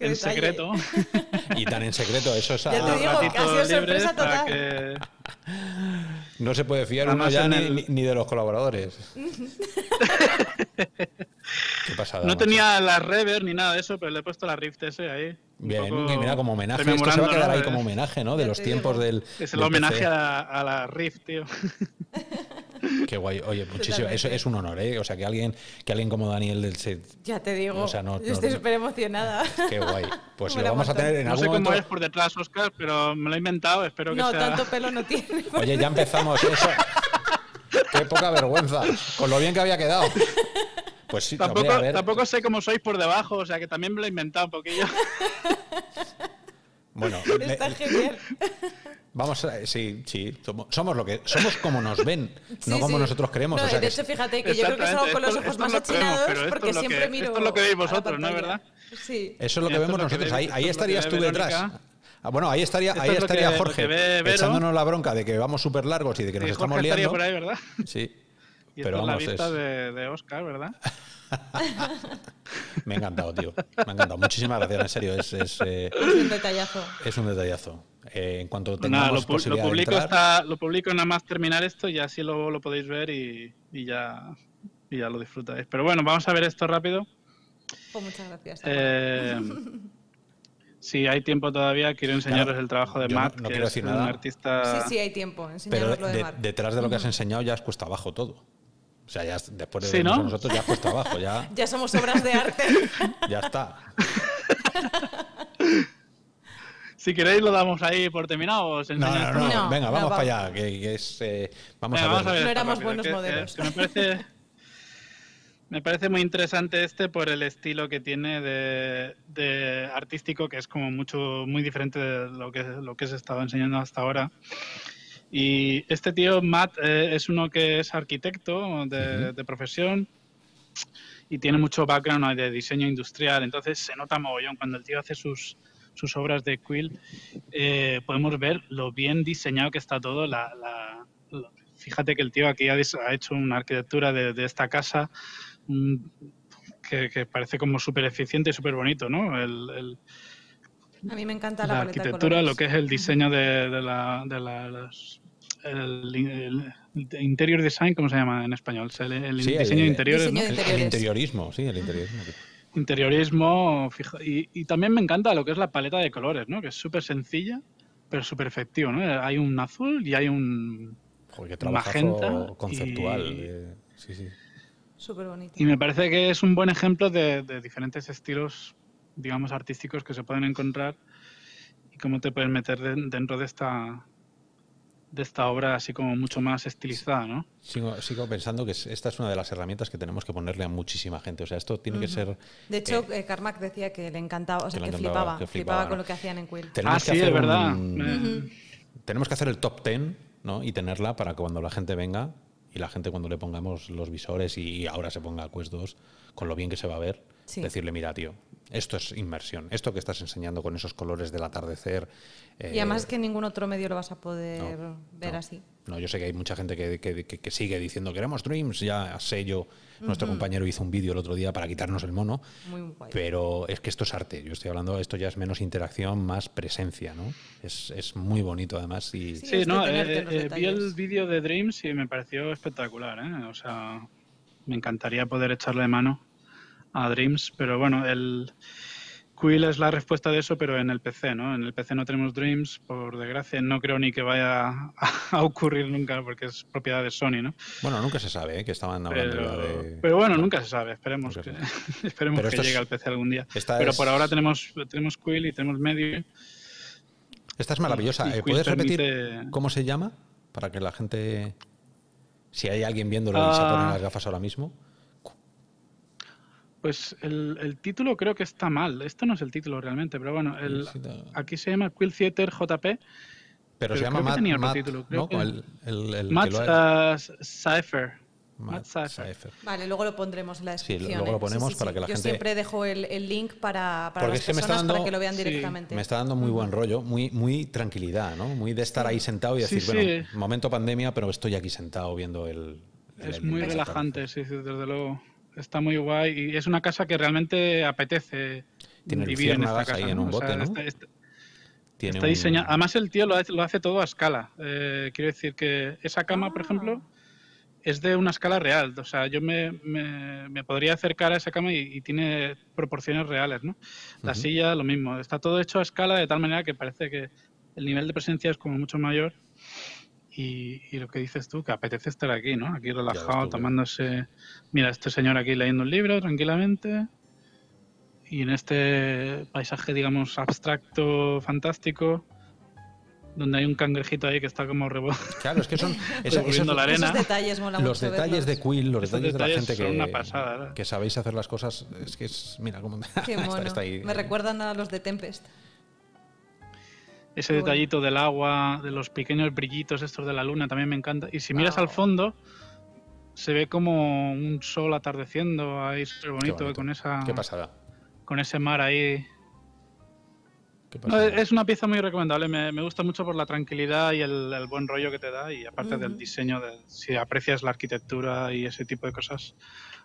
en secreto. y tan en secreto, eso es Ya te digo, que ha sido sorpresa total. No se puede fiar uno ya ni, ni, de los colaboradores. Qué pasada. No tenía la rever ni nada de eso, pero le he puesto la Rift S ahí. Bien, mira, como homenaje. Esto se va a quedar ahí como homenaje, ¿no? De los tiempos del. Es el homenaje a, la Rift, tío. Qué guay. Oye, muchísimo. Eso es un honor, ¿eh? O sea, que alguien, que alguien como Daniel del set. Ya te digo. O sea, no, yo estoy súper emocionada. Qué guay. Pues lo vamos a tener en algún momento. No sé cómo es por detrás, Oscar, pero me lo he inventado. Espero que no, sea. No, tanto pelo no tiene. Oye, ya empezamos eso. Qué poca vergüenza. Con lo bien que había quedado. Pues sí, tampoco, a ver. tampoco sé cómo sois por debajo, o sea que también me lo he inventado un poquillo. Bueno, está genial. Vamos a, sí, sí, somos, lo que somos como nos ven, no como nosotros creemos. de hecho, fíjate que yo creo que salgo con los ojos más achinados porque siempre miro. Esto es lo que veis vosotros, ¿no es verdad? Sí. Eso es lo que vemos nosotros. ahí, ahí estarías tú detrás. Ah, bueno, ahí estaría, ahí estaría Jorge echándonos la bronca de que vamos súper largos y de que nos estamos Jorge liando. por ahí, ¿verdad? Sí. Y pero vamos, la vista de, de Oscar, ¿verdad? Me ha encantado, tío. Me ha encantado. Muchísimas gracias, en serio. Es, es, eh, es un detallazo. Es un detallazo. Eh, en cuanto pues tengamos nada, lo, posibilidad lo publico, de entrar... lo publico nada más terminar esto y así luego lo podéis ver y, y, ya, y ya lo disfrutáis. Pero bueno, vamos a ver esto rápido. Pues muchas gracias. Eh, si hay tiempo todavía, quiero enseñaros Claro, el trabajo de yo no- Matt, no que quiero es decir un nada. artista. Sí, sí, hay tiempo. Pero Enseñaros lo de de- Mark. detrás de lo que has enseñado ya es cuesta abajo todo. O sea, ya es- después de Sí, nosotros ya es cuesta abajo, ya, Ya somos obras de arte. ya está. Si queréis, lo damos ahí por terminado. Os No, no, no, No, venga, vamos para allá, que, que es... eh, vamos, Venga, a ver. No éramos buenos que- modelos. que me parece. Me parece muy interesante este por el estilo que tiene de, de artístico, que es como mucho, muy diferente de lo que, lo que se estaba enseñando hasta ahora. Y este tío, Matt, eh, es uno que es arquitecto de, de profesión y tiene mucho background de diseño industrial, entonces se nota mogollón cuando el tío hace sus, sus obras de Quill, eh, podemos ver lo bien diseñado que está todo. La, la- la- fíjate que el tío aquí ha, ha hecho una arquitectura de, de esta casa mm, que, que parece como súper eficiente y súper bonito, ¿no? El- el- A mí me encanta la, la paleta de arquitectura, lo que es el diseño de, de la, de las- el, el- el interior design, ¿cómo se llama en español? El, el Sí, el- diseño de el- interiores, Diseño ¿no? de El, el interiores. interiorismo, sí, el interiorismo. Interiorismo fija- y, y también me encanta lo que es la paleta de colores, ¿no? Que es súper sencilla, pero súper efectivo, ¿no? Hay un azul y hay un... Joder, Magenta conceptual. y- eh, sí, sí. Súper bonito. Y me parece que es un buen ejemplo de, de diferentes estilos, digamos, artísticos que se pueden encontrar y cómo te puedes meter den- dentro de esta de esta obra así como mucho más estilizada, ¿no? Sigo, sigo pensando que es- esta es una de las herramientas que tenemos que ponerle a muchísima gente. O sea, esto tiene que ser... De hecho, eh, Carmack decía que le encantaba, o sea, que flipaba, que flipaba, flipaba, con lo que hacían en Quill. Tenemos ah, que sí, hacer es verdad. un- Tenemos que hacer el top 10 ¿no? y tenerla para que cuando la gente venga y la gente cuando le pongamos los visores y ahora se ponga Quest 2, con lo bien que se va a ver, Sí. decirle, mira, tío, esto es inmersión. Esto que estás enseñando con esos colores del atardecer. eh, y además es que en ningún otro medio lo vas a poder no, ver no. así. No, yo sé que hay mucha gente que, que- que- que sigue diciendo queremos Dreams. Ya sé yo, nuestro compañero hizo un vídeo el otro día para quitarnos el mono. Muy guay. Pero es que esto es arte. Yo estoy hablando, esto ya es menos interacción, más presencia, ¿no? Es, es muy bonito además y Sí. Sí, de no, eh, eh, vi el vídeo de Dreams y me pareció espectacular, ¿eh? O sea, me encantaría poder echarle mano a Dreams, pero bueno, el Quill es la respuesta de eso, pero en el PC, ¿no? En el PC no tenemos Dreams, por desgracia, no creo ni que vaya a, ocurrir nunca porque es propiedad de Sony, ¿no? bueno, nunca se sabe, ¿eh? que estaban hablando Pero, de... pero bueno, nunca se sabe, esperemos Nunca que, esperemos Pero que es- llegue al PC algún día. esta Pero es- por ahora tenemos, tenemos Quill y tenemos Medio. Esta es maravillosa. y Eh, ¿Puedes repetir permite- cómo se llama? Para que la gente... Si hay alguien viéndolo y se Ah. pone las gafas ahora mismo. Pues el, el título creo que está mal. Esto no es el título realmente, pero bueno, el, Sí, sí, sí. aquí se llama Quill Theater JP. Pero, Pero se llama Matt, tenía otro Matt, título, creo ¿no? que- El, el- Matt uh, Cypher. Matt Matt Cypher. Cypher. Vale, luego lo pondremos en la Sí, descripción. luego lo ¿eh? ponemos para que la Yo gente- siempre dejo el, el link para, para Porque las personas para dando- que lo vean sí, directamente. Me está dando muy buen rollo, muy, muy tranquilidad, ¿no? Muy de estar ahí sentado y Sí, decir, sí. bueno, momento pandemia, pero estoy aquí sentado viendo el... el- Es el- muy el- relajante, sí, sí, desde luego. Está muy guay y es una casa que realmente apetece Tiene vivir en esta casa. ahí en ¿no? un O sea, bote, ¿no? está- está- Tiene Está un- diseñado. Además, el tío lo hace, lo hace todo a escala. Eh, quiero decir que esa cama, por Ah. ejemplo, es de una escala real. O sea, yo me, me- me podría acercar a esa cama y, y tiene proporciones reales, ¿no? La silla, lo mismo. Está todo hecho a escala de tal manera que parece que el nivel de presencia es como mucho mayor. Y, y lo que dices tú, que apetece estar aquí, ¿no? Aquí relajado, tú, tomándose... Mira, este señor aquí leyendo un libro tranquilamente. Y en este paisaje, digamos, abstracto, fantástico, donde hay un cangrejito ahí que está como rebo... Claro, es que son esa- esos- la arena. Esos detalles mola los mucho detalles de. Quill, los detalles de la gente que, una que sabéis hacer las cosas, es que es, mira cómo Qué está- mono. está ahí. Me recuerdan a los de Tempest. Ese bueno. detallito del agua, de los pequeños brillitos estos de la luna, también me encanta. Y si miras Wow. al fondo, se ve como un sol atardeciendo ahí súper bonito, bonito. con esa Qué pasada. con ese mar ahí. qué No, pasada. es una pieza muy recomendable, me, me gusta mucho por la tranquilidad y el, el buen rollo que te da y aparte del diseño, de, si aprecias la arquitectura y ese tipo de cosas,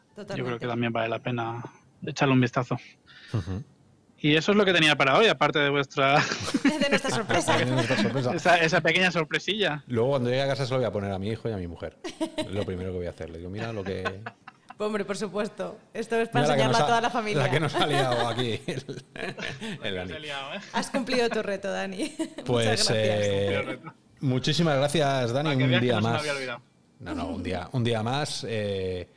Totalmente. yo creo que también vale la pena echarle un vistazo. Y eso es lo que tenía para hoy, aparte de vuestra de nuestra sorpresa. Tiene nuestra sorpresa. esa, esa pequeña sorpresilla. Luego cuando llegue a casa se lo voy a poner a mi hijo y a mi mujer. Es lo primero que voy a hacer. Le digo, mira lo que... Pues Hombre, por supuesto. Esto es para enseñarlo a toda la familia. La que nos ha liado aquí. Has cumplido tu reto, Dani. Pues eh, muchísimas gracias, Dani. Un día más. No, no, un día, un día más. Eh,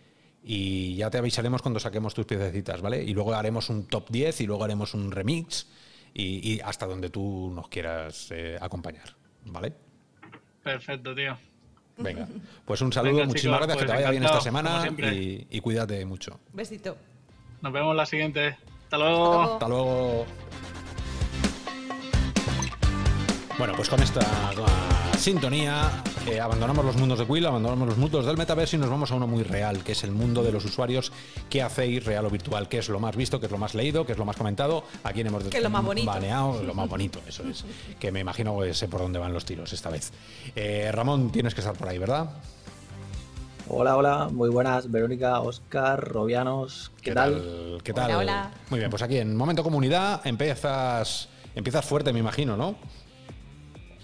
y ya te avisaremos cuando saquemos tus piececitas, ¿vale? Y luego haremos un top 10 y luego haremos un remix y, hasta donde tú nos quieras eh, acompañar, ¿vale? Perfecto, tío. Venga, pues un saludo, muchísimas gracias, que te pues vaya bien esta semana y, cuídate mucho. Besito. Nos vemos la siguiente. Hasta luego. Hasta luego. Bueno, pues con esta sintonía eh, abandonamos los mundos de Quill, abandonamos los mundos del metaverso y nos vamos a uno muy real, que es el mundo de los usuarios. ¿Qué hacéis real o virtual? ¿Qué es lo más visto? ¿Qué es lo más leído? ¿Qué es lo más comentado? ¿A quién hemos lo más bonito. baneado? Lo más bonito, eso es. Que me imagino que sé por dónde van los tiros esta vez. Eh, Ramón, tienes que estar por ahí, ¿verdad? Hola, hola, muy buenas, Verónica, Oscar, Robianos, ¿qué, tal? ¿Qué tal? hola. Muy bien, pues aquí en Momento Comunidad empiezas, empiezas fuerte, me imagino, ¿no?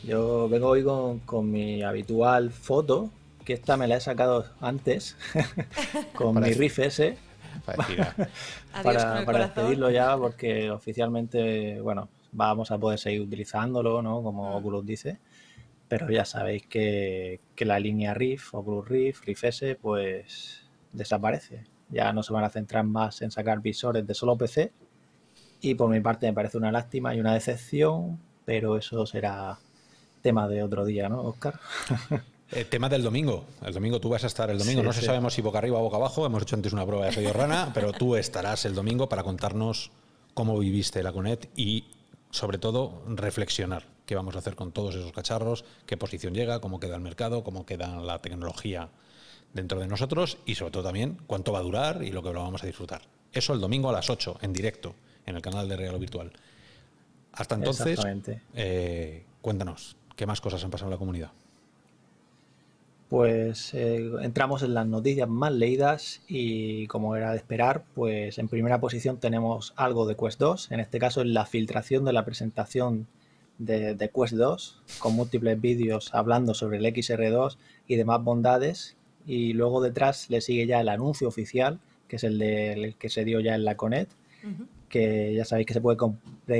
Yo vengo hoy con, mi habitual foto, que esta me la he sacado antes, con mi riff ese. Para, para, despedirlo ya, porque oficialmente, bueno, vamos a poder seguir utilizándolo, ¿no? Como mm. Oculus dice. Pero ya sabéis que, que la línea Riff, Oculus Riff, Riff S, pues desaparece. Ya no se van a centrar más en sacar visores de solo PC. Y por mi parte me parece una lástima y una decepción, pero eso será tema de otro día, ¿no, Oscar? Eh, tema del domingo. El domingo tú vas a estar el domingo. no sé sabemos si boca arriba o boca abajo. Hemos hecho antes una prueba de medio rana, pero tú estarás el domingo para contarnos cómo viviste la Conet y, sobre todo, reflexionar qué vamos a hacer con todos esos cacharros, qué posición llega, cómo queda el mercado, cómo queda la tecnología dentro de nosotros y, sobre todo, también cuánto va a durar y lo que lo vamos a disfrutar. Eso el domingo a las 8, en directo, en el canal de Regalo Virtual. Hasta entonces, eh, cuéntanos, ¿Qué más cosas han pasado en la comunidad? Pues eh, entramos en las noticias más leídas y como era de esperar, pues en primera posición tenemos algo de Quest 2, en este caso es la filtración de la presentación de, Quest 2, con múltiples vídeos hablando sobre el XR2 y demás bondades, y luego detrás le sigue ya el anuncio oficial, que es el, de, que se dio ya en la Conet, que ya sabéis que se puede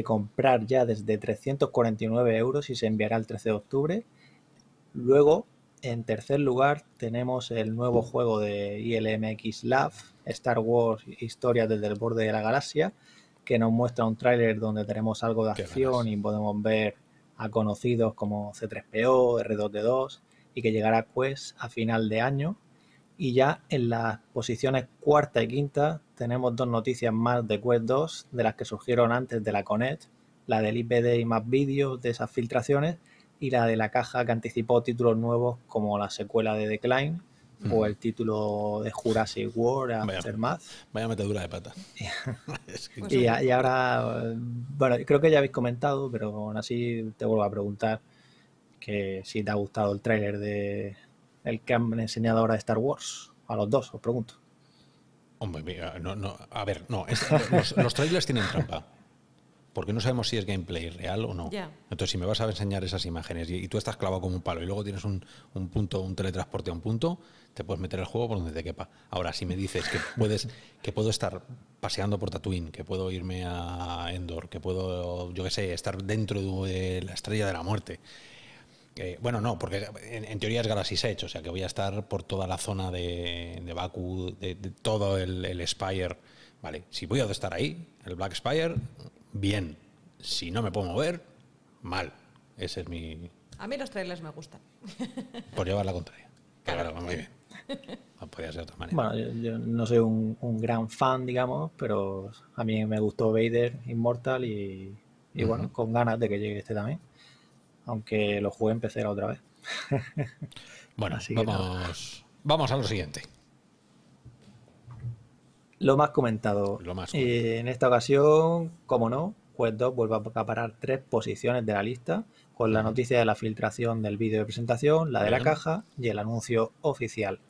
comprar ya desde 349 euros y se enviará el 13 de octubre. Luego, en tercer lugar, tenemos el nuevo juego de ILMX Lab, Star Wars Historia desde el borde de la galaxia, que nos muestra un tráiler donde tenemos algo de acción y podemos ver a conocidos como C3PO, R2D2 y que llegará pues a final de año. Y ya en las posiciones cuarta y quinta tenemos dos noticias más de Quest 2 de las que surgieron antes de la Conet, la del IPD y más vídeos de esas filtraciones y la de la caja que anticipó títulos nuevos como la secuela de Decline o el título de Jurassic World Aftermath. Vaya metedura de pata. y, y, ahora, bueno, creo que ya habéis comentado, pero aún así te vuelvo a preguntar que si te ha gustado el tráiler de el que han enseñado ahora de Star Wars. A los dos, os pregunto. Hombre, no, no, a ver, no, los, trailers tienen trampa. Porque no sabemos si es gameplay real o no. Entonces, si me vas a enseñar esas imágenes y, tú estás clavado como un palo y luego tienes un, punto, un teletransporte a un punto, te puedes meter el juego por donde te quepa. Ahora, si me dices que puedes, que puedo estar paseando por Tatooine, que puedo irme a Endor, que puedo, yo qué sé, estar dentro de la estrella de la muerte, bueno, no, porque en, teoría es Galaxy's Edge, o sea que voy a estar por toda la zona de, de Baku, de, todo el, Spire. Vale, si voy a estar ahí, el Black Spire, bien. Si no me puedo mover, mal. Ese es mi. A mí los trailers me gustan. Por llevar la contraria. Claro, muy bien. No podía ser de otra manera. Bueno, yo, no soy un, gran fan, digamos, pero a mí me gustó Vader Immortal y, bueno, con ganas de que llegue este también aunque lo jugué en PC otra vez. bueno, vamos, vamos a lo siguiente. Lo más comentado. Eh, en esta ocasión, como no, Quest 2 vuelve a acaparar tres posiciones de la lista, con la noticia de la filtración del vídeo de presentación, la de la caja y el anuncio oficial.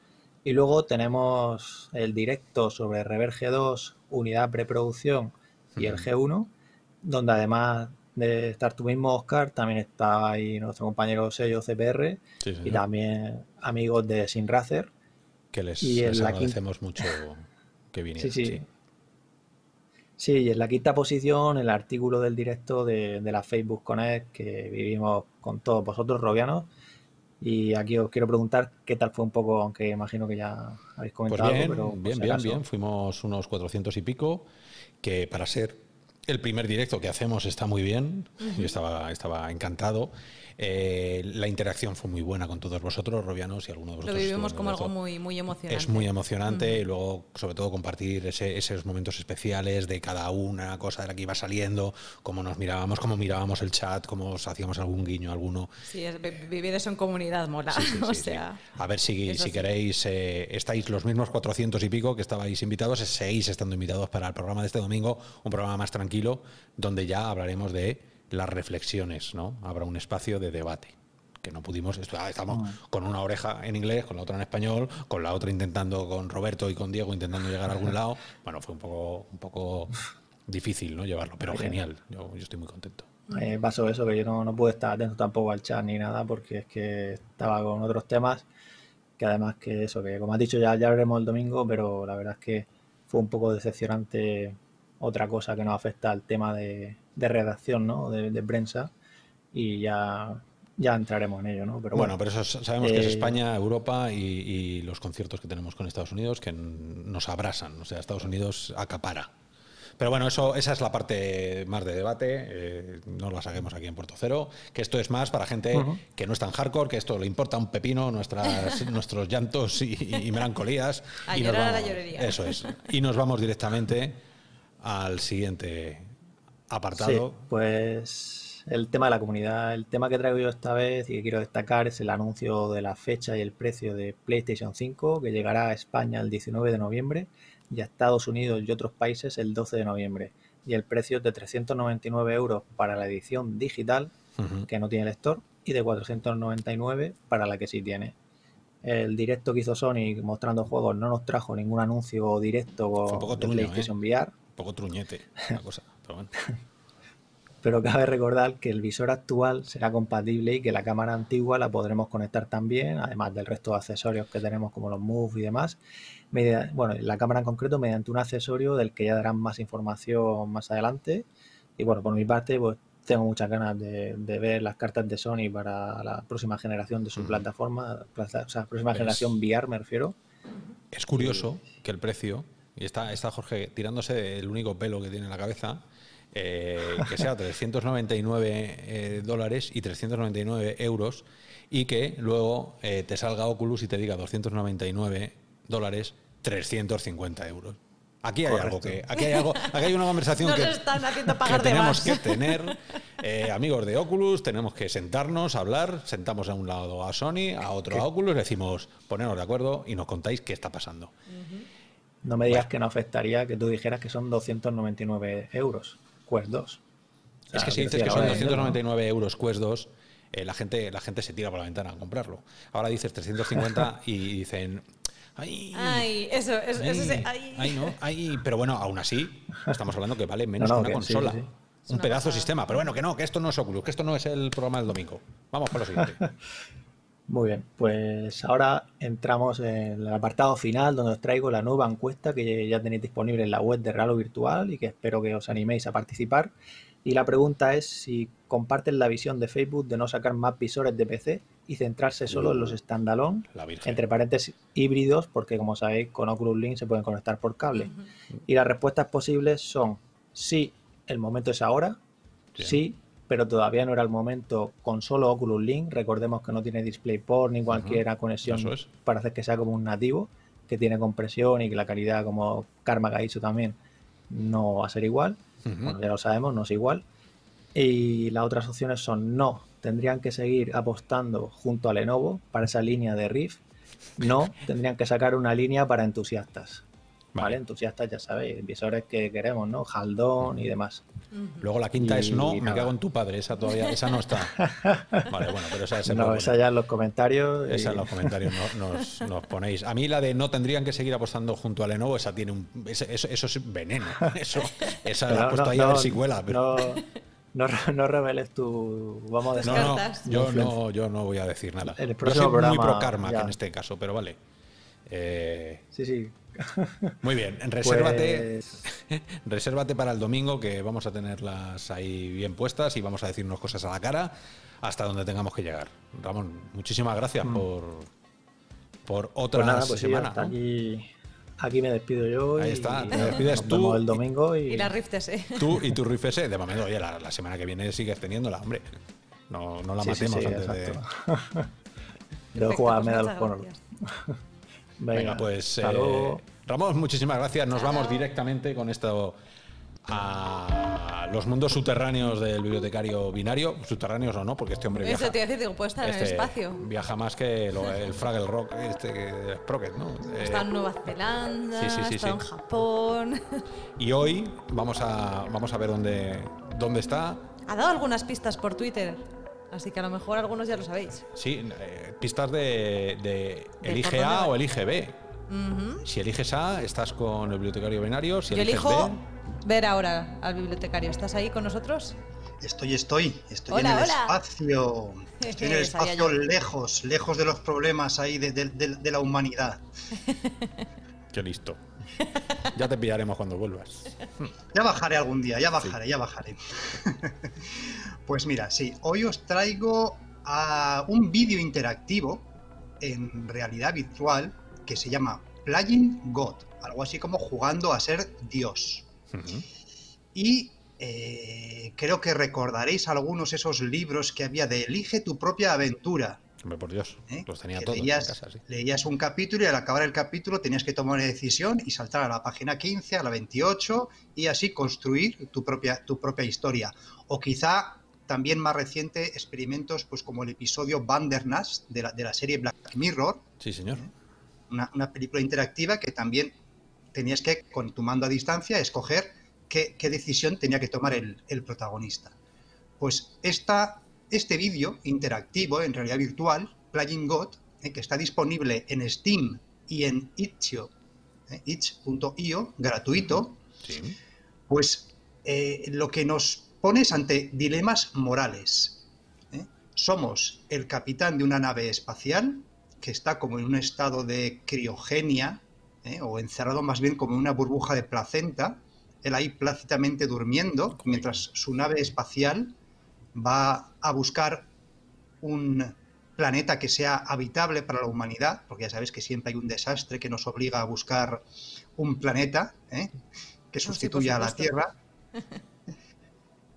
Y luego tenemos el directo sobre Reverge 2, unidad preproducción y el G1, donde además de estar tú mismo, Oscar, también está ahí nuestro compañero sello CPR y también amigos de Sinracer. Que les, Y les agradecemos mucho que vinieran. Sí, sí. sí. Sí, y en la quinta posición, el artículo del directo de, de la Facebook Connect que vivimos con todos vosotros, robianos. Y aquí os quiero preguntar qué tal fue un poco, aunque imagino que ya habéis Pues comentado bien, algo, pero por bien, si bien, acaso. bien. Fuimos unos 400 y pico, que para ser el primer directo que hacemos está muy bien. Yo estaba, estaba encantado. Eh, la interacción fue muy buena con todos vosotros, Robianos, y alguno de Lo vosotros. vivimos estuvo como algo muy, muy emocionante. Es muy emocionante y luego, sobre todo, compartir ese- esos momentos especiales de cada una cosa de la que iba saliendo, cómo nos mirábamos, cómo mirábamos el chat, cómo os hacíamos algún guiño alguno. Sí, es- vi- vivir eso en comunidad mola. Sí, sí, o sí, sea, A ver si, si queréis, eh, estáis los mismos 400 y pico que estabais invitados, seguís estando invitados para el programa de este domingo, un programa más tranquilo, donde ya hablaremos de las reflexiones, ¿no? Habrá un espacio de debate. Que no pudimos, ah, estamos con una oreja en inglés, con la otra en español, con la otra intentando, con Roberto y con Diego intentando llegar a algún lado. Bueno, fue un poco, un poco difícil, ¿no? Llevarlo, pero genial. Yo, yo estoy muy contento. Eh, pasó eso, que yo no, no pude estar atento tampoco al chat ni nada, porque es que estaba con otros temas, que además que eso, que como has dicho ya, ya veremos el domingo, pero la verdad es que fue un poco decepcionante otra cosa que nos afecta al tema de, de redacción, ¿no? De, de prensa, y ya, ya entraremos en ello, ¿no? Pero bueno, bueno, pero eso es- sabemos que es eh, España, Europa y, y los conciertos que tenemos con Estados Unidos que nos abrasan. O sea, Estados Unidos acapara. Pero bueno, eso, esa es la parte más de debate. eh, no la saquemos aquí en Puerto Cero. Que esto es más para gente Ujú. que no es tan hardcore, que esto le importa un pepino nuestras, nuestros llantos y, y melancolías. A y nos llorar a la vamos- llorería. Eso es. Y nos vamos directamente al siguiente apartado. Sí, pues el tema de la comunidad, el tema que traigo yo esta vez y que quiero destacar es el anuncio de la fecha y el precio de PlayStation 5 que llegará a España el 19 de noviembre y a Estados Unidos y otros países el 12 de noviembre. Y el precio es de 399 euros para la edición digital que no tiene lector y de 499 para la que sí tiene. El directo que hizo Sony mostrando juegos no nos trajo ningún anuncio directo truño, ¿eh? PlayStation VR, Un poco truñete la cosa. Pero bueno. pero cabe recordar que el visor actual será compatible y que la cámara antigua la podremos conectar también, además del resto de accesorios que tenemos como los Move y demás. Media- bueno, la cámara en concreto mediante un accesorio del que ya darán más información más adelante. Y bueno, por mi parte, pues tengo muchas ganas de, de ver las cartas de Sony para la próxima generación de su plataforma, plata- o sea, próxima Es- generación VR me refiero. Es curioso que el precio, y está, está Jorge tirándose el único pelo que tiene en la cabeza, eh, que sea 399 eh, dólares y 399 euros, y que luego eh, te salga Oculus y te diga 299 dólares, 350 euros. Aquí hay algo que, aquí hay algo, aquí hay una conversación Nos que, están haciendo que pagar de tenemos más. que tener, eh, amigos de Oculus, tenemos que sentarnos, hablar, sentamos a un lado a Sony, a otro a Oculus, decimos, ponernos de acuerdo y nos contáis qué está pasando. No me digas que no afectaría que tú dijeras que son 299 euros, Quest 2. O sea, es que si dices que son hora de venderlo, ¿no? 299 euros Quest 2, eh, la, gente, la gente se tira por la ventana a comprarlo. Ahora dices 350 y dicen, ¡ay! Ay, eso, eso, eso sí, ay, no, ay, pero bueno, aún así, estamos hablando que vale menos No, no, que una que consola. sí, sí. Un una pedazo de sistema. Pero bueno, que no, que esto no es Oculus, que esto no es el programa del domingo. Vamos por lo siguiente. Muy bien, pues ahora entramos en el apartado final donde os traigo la nueva encuesta que ya tenéis disponible en la web de Ralo Virtual y que espero que os animéis a participar. Y la pregunta es si comparten la visión de Facebook de no sacar más visores de PC y centrarse solo en los standalone, La Virgen. entre paréntesis híbridos, porque como sabéis con Oculus Link se pueden conectar por cable. Y las respuestas posibles son sí, el momento es ahora, Bien. sí, pero todavía no era el momento con solo Oculus Link. Recordemos que no tiene DisplayPort ni cualquier conexión es. para hacer que sea como un nativo, que tiene compresión y que la calidad, como Karma ha dicho también, no va a ser igual. Bueno, ya lo sabemos, no es igual. Y las otras opciones son no, tendrían que seguir apostando junto a Lenovo para esa línea de Rift. No, tendrían que sacar una línea para entusiastas. ¿Vale? Vale. Entusiastas, ya sabéis, visores que queremos, ¿no? Haldón y demás. Luego la quinta es Y no, me nada. cago en tu padre. Esa todavía, esa no está. Vale, bueno, pero esa, esa No, no- esa ya en los comentarios. y- Esa en los comentarios no- nos, nos ponéis. A mí la de no tendrían que seguir apostando junto a Lenovo, esa tiene un. ese- Eso, eso es veneno. Eso, esa Pero la he puesto ahí a ver si cuela. Pero no, no, re- no reveles tu. Vamos a no, decir. no, yo no, yo no voy a decir nada. El Yo próximo soy muy programa pro karma en este caso, pero vale. Eh, Sí, sí. Muy bien, resérvate, Pues, resérvate para el domingo que vamos a tenerlas ahí bien puestas y vamos a decirnos cosas a la cara hasta donde tengamos que llegar. Ramón, muchísimas gracias por, por otra pues nada, pues sí, semana. hasta ¿no? aquí, aquí me despido yo. Ahí y está, te despides tú el domingo y, Y la Rift S. Tú y tu Riff S, de momento, oye, la, la semana que viene sigues teniéndola, hombre. No, no la Sí, sí, matemos sí, antes de. exacto. Debo jugar pues Medal of Honor. Venga, pues. hasta eh, luego. Ramón, muchísimas gracias. Nos vamos directamente con esto a los mundos subterráneos del bibliotecario binario. Subterráneos o no, porque este hombre Eso viaja. te iba a decir, digo, puede estar en el este espacio. Viaja más que lo- el Fraggle Rock, este que Sprocket, ¿no? Eh, Está en Nueva Zelanda, sí, sí, sí, está sí. en Japón. y hoy vamos a, vamos a ver dónde, dónde está. Ha dado algunas pistas por Twitter, así que a lo mejor algunos ya lo sabéis. Sí, eh, pistas de, de elige A o elige B. Si eliges A, estás con el bibliotecario binario. Si Yo eliges elijo B, ver ahora al bibliotecario. ¿Estás ahí con nosotros? Estoy, estoy, estoy Hola, en el hola. espacio. Estoy en el espacio lejos, lejos de los problemas ahí de, de- de- de la humanidad. qué listo. Ya te pillaremos cuando vuelvas. Ya bajaré algún día, ya bajaré, ya bajaré. pues mira, sí, hoy os traigo a un vídeo interactivo en realidad virtual que se llama Playing God, algo así como jugando a ser Dios. Y eh, creo que recordaréis algunos esos libros que había de Elige tu propia aventura. Hombre, por Dios, ¿eh? los tenía Que todos leías, en casa, sí. leías un capítulo y al acabar el capítulo tenías que tomar una decisión y saltar a la página 15, a la 28 y así construir tu propia, tu propia historia. O quizá también más reciente experimentos pues como el episodio Bandernas de la, de la serie Black Mirror, Sí, señor. una, una película interactiva que también tenías que, con tu mando a distancia, escoger qué, qué decisión tenía que tomar el, el protagonista. Pues esta, este vídeo interactivo, en realidad virtual, Playing God, eh, que está disponible en Steam y en itch.io, eh, gratuito, Sí. pues eh, lo que nos pone es ante dilemas morales. ¿eh? Somos el capitán de una nave espacial que está como en un estado de criogenia, ¿eh? o encerrado más bien como en una burbuja de placenta, él ahí plácidamente durmiendo, mientras su nave espacial va a buscar un planeta que sea habitable para la humanidad, porque ya sabes que siempre hay un desastre que nos obliga a buscar un planeta ¿eh? que sustituya a la. Tierra.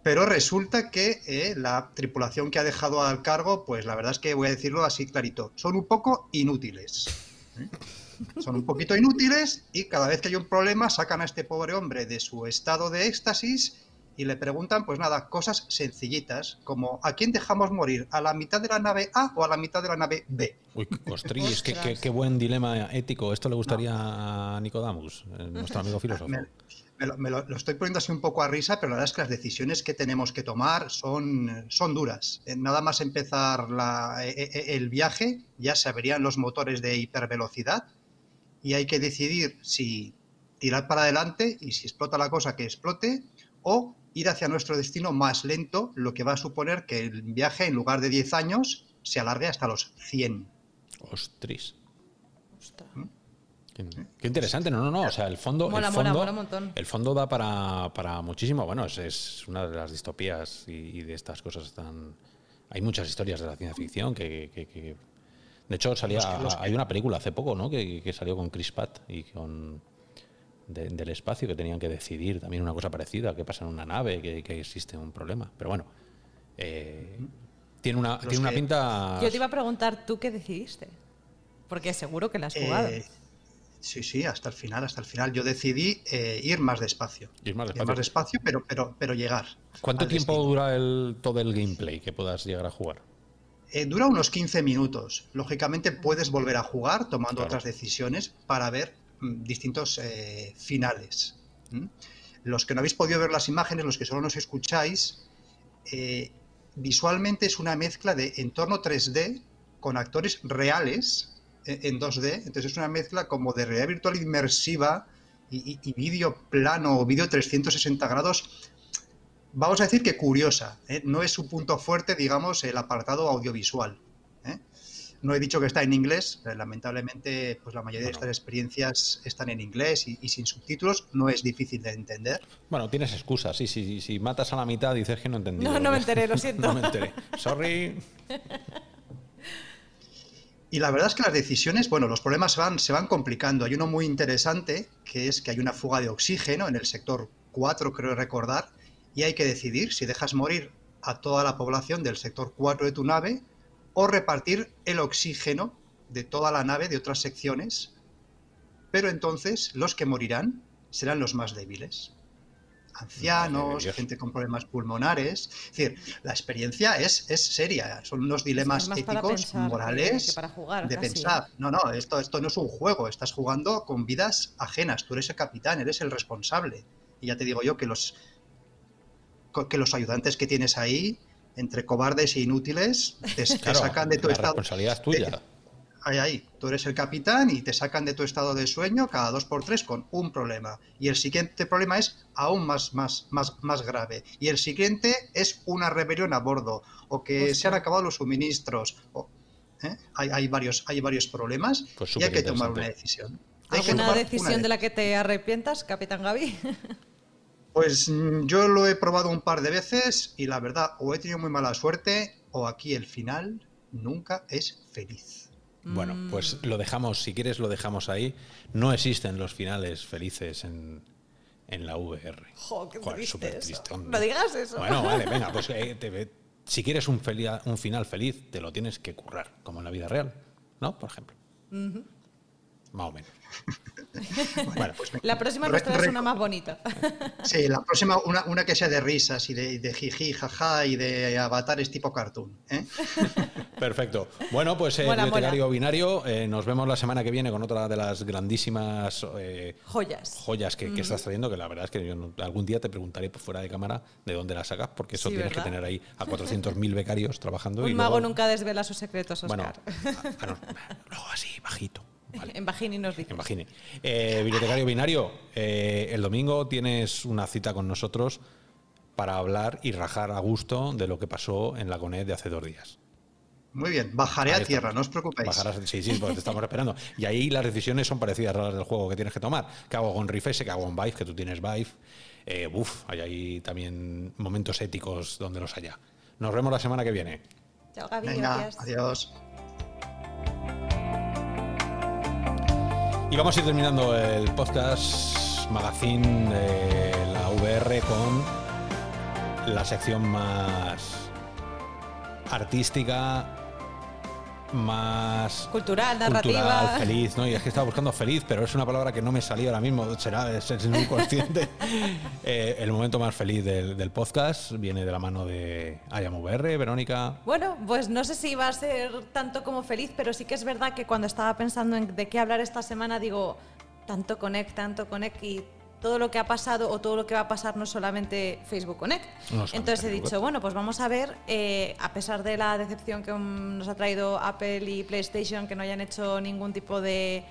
Pero resulta que eh, la tripulación que ha dejado al cargo, pues la verdad es que voy a decirlo así clarito, son un poco inútiles. ¿eh? Son un poquito inútiles y cada vez que hay un problema sacan a este pobre hombre de su estado de éxtasis y le preguntan, pues nada, cosas sencillitas, como ¿a quién dejamos morir? ¿A la mitad de la nave A o a la mitad de la nave B? Uy, ostras, es que qué, qué buen dilema ético. Esto le gustaría a Nicodamus, eh, nuestro amigo filósofo. Me, me lo, me lo- lo estoy poniendo así un poco a risa, pero la verdad es que las decisiones que tenemos que tomar son, son duras. Eh, Nada más empezar la- e- e- el viaje, ya se abrían los motores de hipervelocidad y hay que decidir si tirar para adelante y si explota la cosa que explote o ir hacia nuestro destino más lento, lo que va a suponer que el viaje en lugar de 10 años se alargue hasta los 100. Ostras. Ostras. Qué, qué interesante, no, no, no. O sea, el fondo, Mola, el mola, fondo, mola un montón. el fondo da para, para muchísimo. Bueno, es, es una de las distopías y, y de estas cosas tan. Hay muchas historias de la ciencia ficción que, que- que- de hecho salía, Los que- los que- hay una película hace poco, ¿no? Que, que salió con Chris Pratt y con de- del espacio que tenían que decidir también una cosa parecida, que pasa en una nave, que, que existe un problema. Pero bueno, eh, tiene una, tiene una que- pinta. Yo te iba a preguntar, ¿tú qué decidiste? Porque seguro que la has jugado. Eh, sí, sí, hasta el final, hasta el final. Yo decidí eh, ir más despacio. Ir más Ir despacio. más despacio, pero, pero, pero llegar. ¿Cuánto tiempo destino. dura el, todo el gameplay que puedas llegar a jugar? Eh, dura unos 15 minutos. Lógicamente puedes volver a jugar tomando Claro. otras decisiones para ver distintos eh, finales. Los que no habéis podido ver las imágenes, los que solo nos escucháis, eh, visualmente es una mezcla de entorno 3D con actores reales eh, en 2D. Entonces es una mezcla como de realidad virtual inmersiva y, y- vídeo plano o vídeo 360 grados vamos a decir que curiosa. No es su punto fuerte, digamos, el apartado audiovisual. No he dicho que está en inglés, eh, lamentablemente pues la mayoría de estas experiencias están en inglés y, sin subtítulos, no es difícil de entender. Bueno, tienes excusas, sí, sí, si matas a la mitad dices que no entendí. No, no me enteré, lo siento. no me enteré. Sorry. Y la verdad es que las decisiones, bueno, los problemas van, se van complicando. Hay uno muy interesante, que es que hay una fuga de oxígeno en el sector 4, creo recordar, y hay que decidir si dejas morir a toda la población del sector 4 de tu nave o repartir el oxígeno de toda la nave de otras secciones, pero entonces los que morirán serán los más débiles. Ancianos, gente con problemas pulmonares. Es decir, la experiencia es, es seria, son unos dilemas éticos, morales, de pensar. No, no, esto, esto no es un juego, estás jugando con vidas ajenas, tú eres el capitán, eres el responsable. Y ya te digo yo que los, que los ayudantes que tienes ahí entre cobardes e inútiles, te, sacan de tu la estado. responsabilidad es tuya. ahí, ahí. Tú eres el capitán y te sacan de tu estado de sueño cada dos por tres con un problema. Y el siguiente problema es aún más, más, más, más grave. Y el siguiente es una rebelión a bordo o que se han acabado los suministros. ¿eh? hay, varios, hay varios problemas pues y hay que tomar una decisión. ¿Alguna decisión de la que te arrepientas, Capitán Gaby? Pues mm, yo lo he probado un par de veces y la verdad, o he tenido muy mala suerte o aquí el final nunca es feliz. Bueno, pues lo dejamos, si quieres lo dejamos ahí. No existen los finales felices en, la VR. Jo, qué No digas eso. Bueno, vale, venga, pues eh, si quieres un, un final feliz, te lo tienes que currar, como en la vida real, ¿no? Por ejemplo. Más o menos. Pues la próxima nos traes una más bonita. sí, la próxima una, que sea de risas y de, de jiji, jaja y de avatares tipo cartoon. ¿eh? Perfecto. Bueno, pues eh, bibliotecario binario, eh, nos vemos la semana que viene con otra de las grandísimas eh, joyas, joyas que, estás trayendo, que la verdad es que yo algún día te preguntaré fuera de cámara de dónde las sacas, porque eso tienes que tener ahí a 400.000 becarios trabajando. Un mago nunca desvela sus secretos, Oscar. Bueno, luego así, bajito. En Bajini nos dice. En Bajini. Eh, bibliotecario binario, eh, el domingo tienes una cita con nosotros para hablar y rajar a gusto de lo que pasó en la CONED de hace dos días. Muy bien, bajaré a tierra, no os preocupéis. sí, sí, porque te estamos esperando. Y ahí las decisiones son parecidas a las del juego que tienes que tomar. ¿Qué hago con Rifese? ¿Qué hago con Vive? Que tú tienes Vive. Eh, uf, hay ahí también momentos éticos donde los haya. Nos vemos la semana que viene. Chao, Gaby. Venga, adiós. Y vamos a ir terminando el podcast magazine de la VR con la sección más artística, más cultural, narrativa. feliz, ¿no? Y es que estaba buscando feliz, pero es una palabra que no me salía ahora mismo, será es, es inconsciente. eh, el momento más feliz del, podcast viene de la mano de VR, Verónica. Bueno, pues no sé si va a ser tanto como feliz, pero sí que es verdad que cuando estaba pensando en de qué hablar esta semana, digo, tanto Connect, tanto Connect y todo lo que ha pasado o todo lo que va a pasar no solamente Facebook Connect. Entonces he dicho, bueno, pues vamos a ver, eh, a pesar de la decepción que nos ha traído Apple y PlayStation, que no hayan hecho ningún tipo de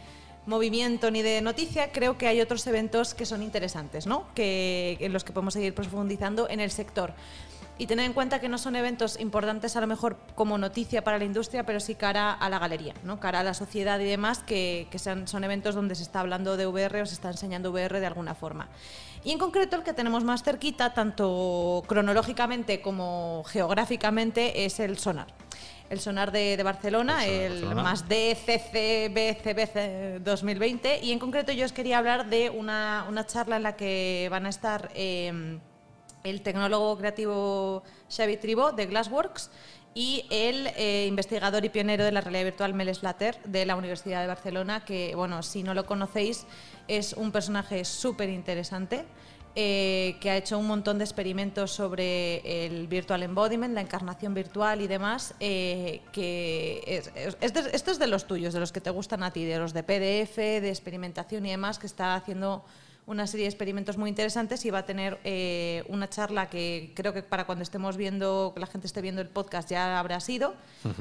movimiento ni de noticia, creo que hay otros eventos que son interesantes, ¿no? Que, en los que podemos seguir profundizando en el sector y tener en cuenta que no son eventos importantes a lo mejor como noticia para la industria, pero sí cara a la galería, ¿no? cara a la sociedad y demás, que, que son, son, eventos donde se está hablando de VR o se está enseñando VR de alguna forma. Y en concreto el que tenemos más cerquita, tanto cronológicamente como geográficamente, es el Sonar. El Sonar de, de Barcelona, el, más DCCBCB 2020. Y en concreto yo os quería hablar de una, una charla en la que van a estar... Eh, el tecnólogo creativo Xavi Tribo de Glassworks y el eh, investigador y pionero de la realidad virtual Mel Slater de la Universidad de Barcelona, que, bueno, si no lo conocéis, es un personaje súper interesante. Eh, que ha hecho un montón de experimentos sobre el virtual embodiment, la encarnación virtual y demás, eh, que esto es de los tuyos, de los que te gustan a ti, de los de PDF, de experimentación y demás, que está haciendo una serie de experimentos muy interesantes y va a tener eh, una charla que creo que para cuando estemos viendo, que la gente esté viendo el podcast ya habrá sido,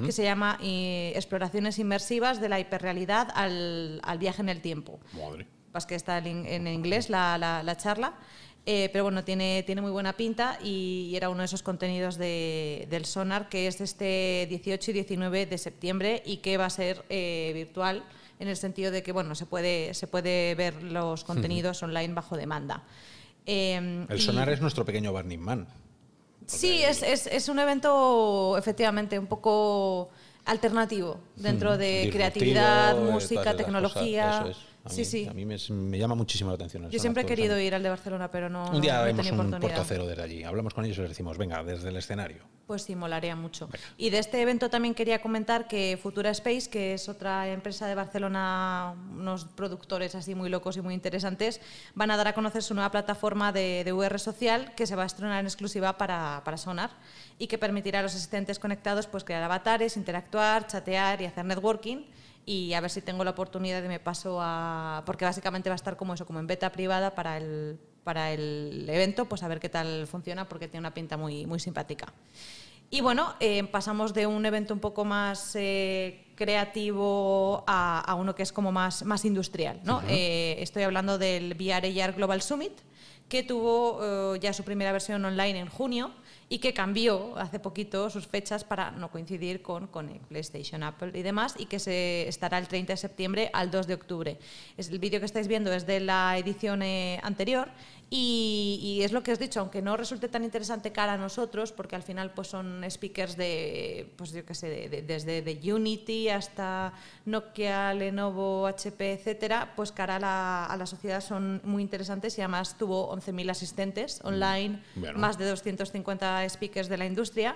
que se llama eh, Exploraciones inmersivas de la hiperrealidad al, al viaje en el tiempo. Madre. Pues que está en, inglés la, la, charla. Eh, pero bueno, tiene, tiene muy buena pinta y, era uno de esos contenidos del Sonar que es de este 18 y 19 de septiembre y que va a ser eh, virtual en el sentido de que bueno, se, puede, se puede ver los contenidos online bajo demanda. Em, el Sonar es nuestro pequeño Burning Man. Sí, es, es, es, un evento efectivamente un poco alternativo dentro de creatividad, música, tecnología. A mí, sí, sí. A mí me, llama muchísimo la atención. Yo siempre he querido ir al de Barcelona, pero no. Un día no haremos un portocero desde allí. Hablamos con ellos y les decimos, venga, desde el escenario. Pues sí, molaría mucho. Y de este evento también quería comentar que Futura Space, que es otra empresa de Barcelona, unos productores así muy locos y muy interesantes, van a dar a conocer su nueva plataforma de, de VR social que se va a estrenar en exclusiva para, para Sonar y que permitirá a los asistentes conectados pues, crear avatares, interactuar, chatear y hacer networking y a ver si tengo la oportunidad y me paso a... porque básicamente va a estar como eso, como en beta privada para el, para el evento, pues a ver qué tal funciona porque tiene una pinta muy, muy simpática. Y bueno, eh, pasamos de un evento un poco más eh, creativo a, uno que es como más, más industrial. ¿no? Eh, estoy hablando del VR AR Global Summit, que tuvo ya su primera versión online en junio y que cambió hace poquito sus fechas para no coincidir con, con PlayStation, Apple y demás, y que se estará el 30 de septiembre al 2 de octubre. Es, el vídeo que estáis viendo es de la edición eh, anterior y, es lo que os he dicho, aunque no resulte tan interesante cara a nosotros, porque al final pues son speakers de, pues yo qué sé, desde de Unity hasta Nokia, Lenovo, HP, etcétera, pues cara a la, a la sociedad son muy interesantes y además tuvo 11.000 asistentes online, más de 250 speakers de la industria.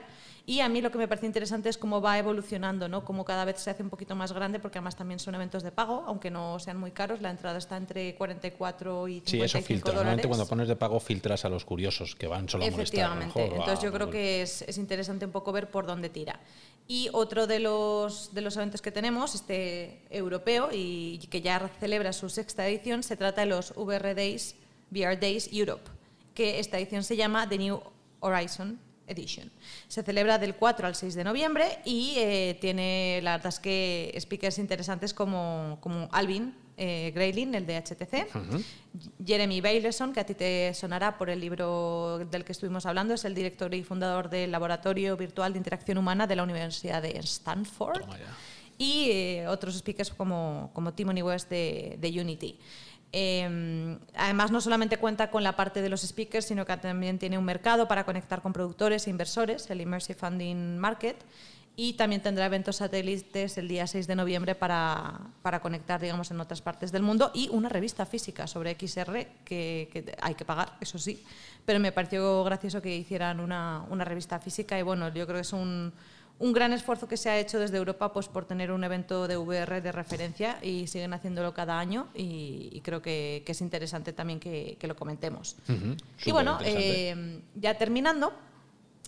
Y a mí lo que me parece interesante es cómo va evolucionando, ¿no? Cómo cada vez se hace un poquito más grande, porque además también son eventos de pago, aunque no sean muy caros. La entrada está entre 44 y 55 Sí, eso filtra. Normalmente cuando pones de pago filtras a los curiosos que van solo a Efectivamente. Entonces yo creo que es, es, interesante un poco ver por dónde tira. Y otro de los, de los eventos que tenemos, este europeo, y que ya celebra su sexta edición, se trata de los VR Days, VR Days Europe, que esta edición se llama The New Horizon Edition. Se celebra del 4 al 6 de noviembre y eh, tiene, la verdad es que, speakers interesantes como, como Alvin eh, Greylin, el de HTC, Jeremy Baileson, que a ti te sonará por el libro del que estuvimos hablando, es el director y fundador del Laboratorio Virtual de Interacción Humana de la Universidad de Stanford, y eh, otros speakers como, como Timothy West de, de Unity. Em, además, no solamente cuenta con la parte de los speakers, sino que también tiene un mercado para conectar con productores e inversores, el Immersive Funding Market, y también tendrá eventos satélites el día 6 de noviembre para, para, conectar, digamos, en otras partes del mundo y una revista física sobre XR que, que, hay que pagar, eso sí, pero me pareció gracioso que hicieran una, una revista física y bueno, yo creo que es un un gran esfuerzo que se ha hecho desde Europa pues, por tener un evento de VR de referencia y siguen haciéndolo cada año y, creo que, es interesante también que, lo comentemos. y bueno, eh, ya terminando,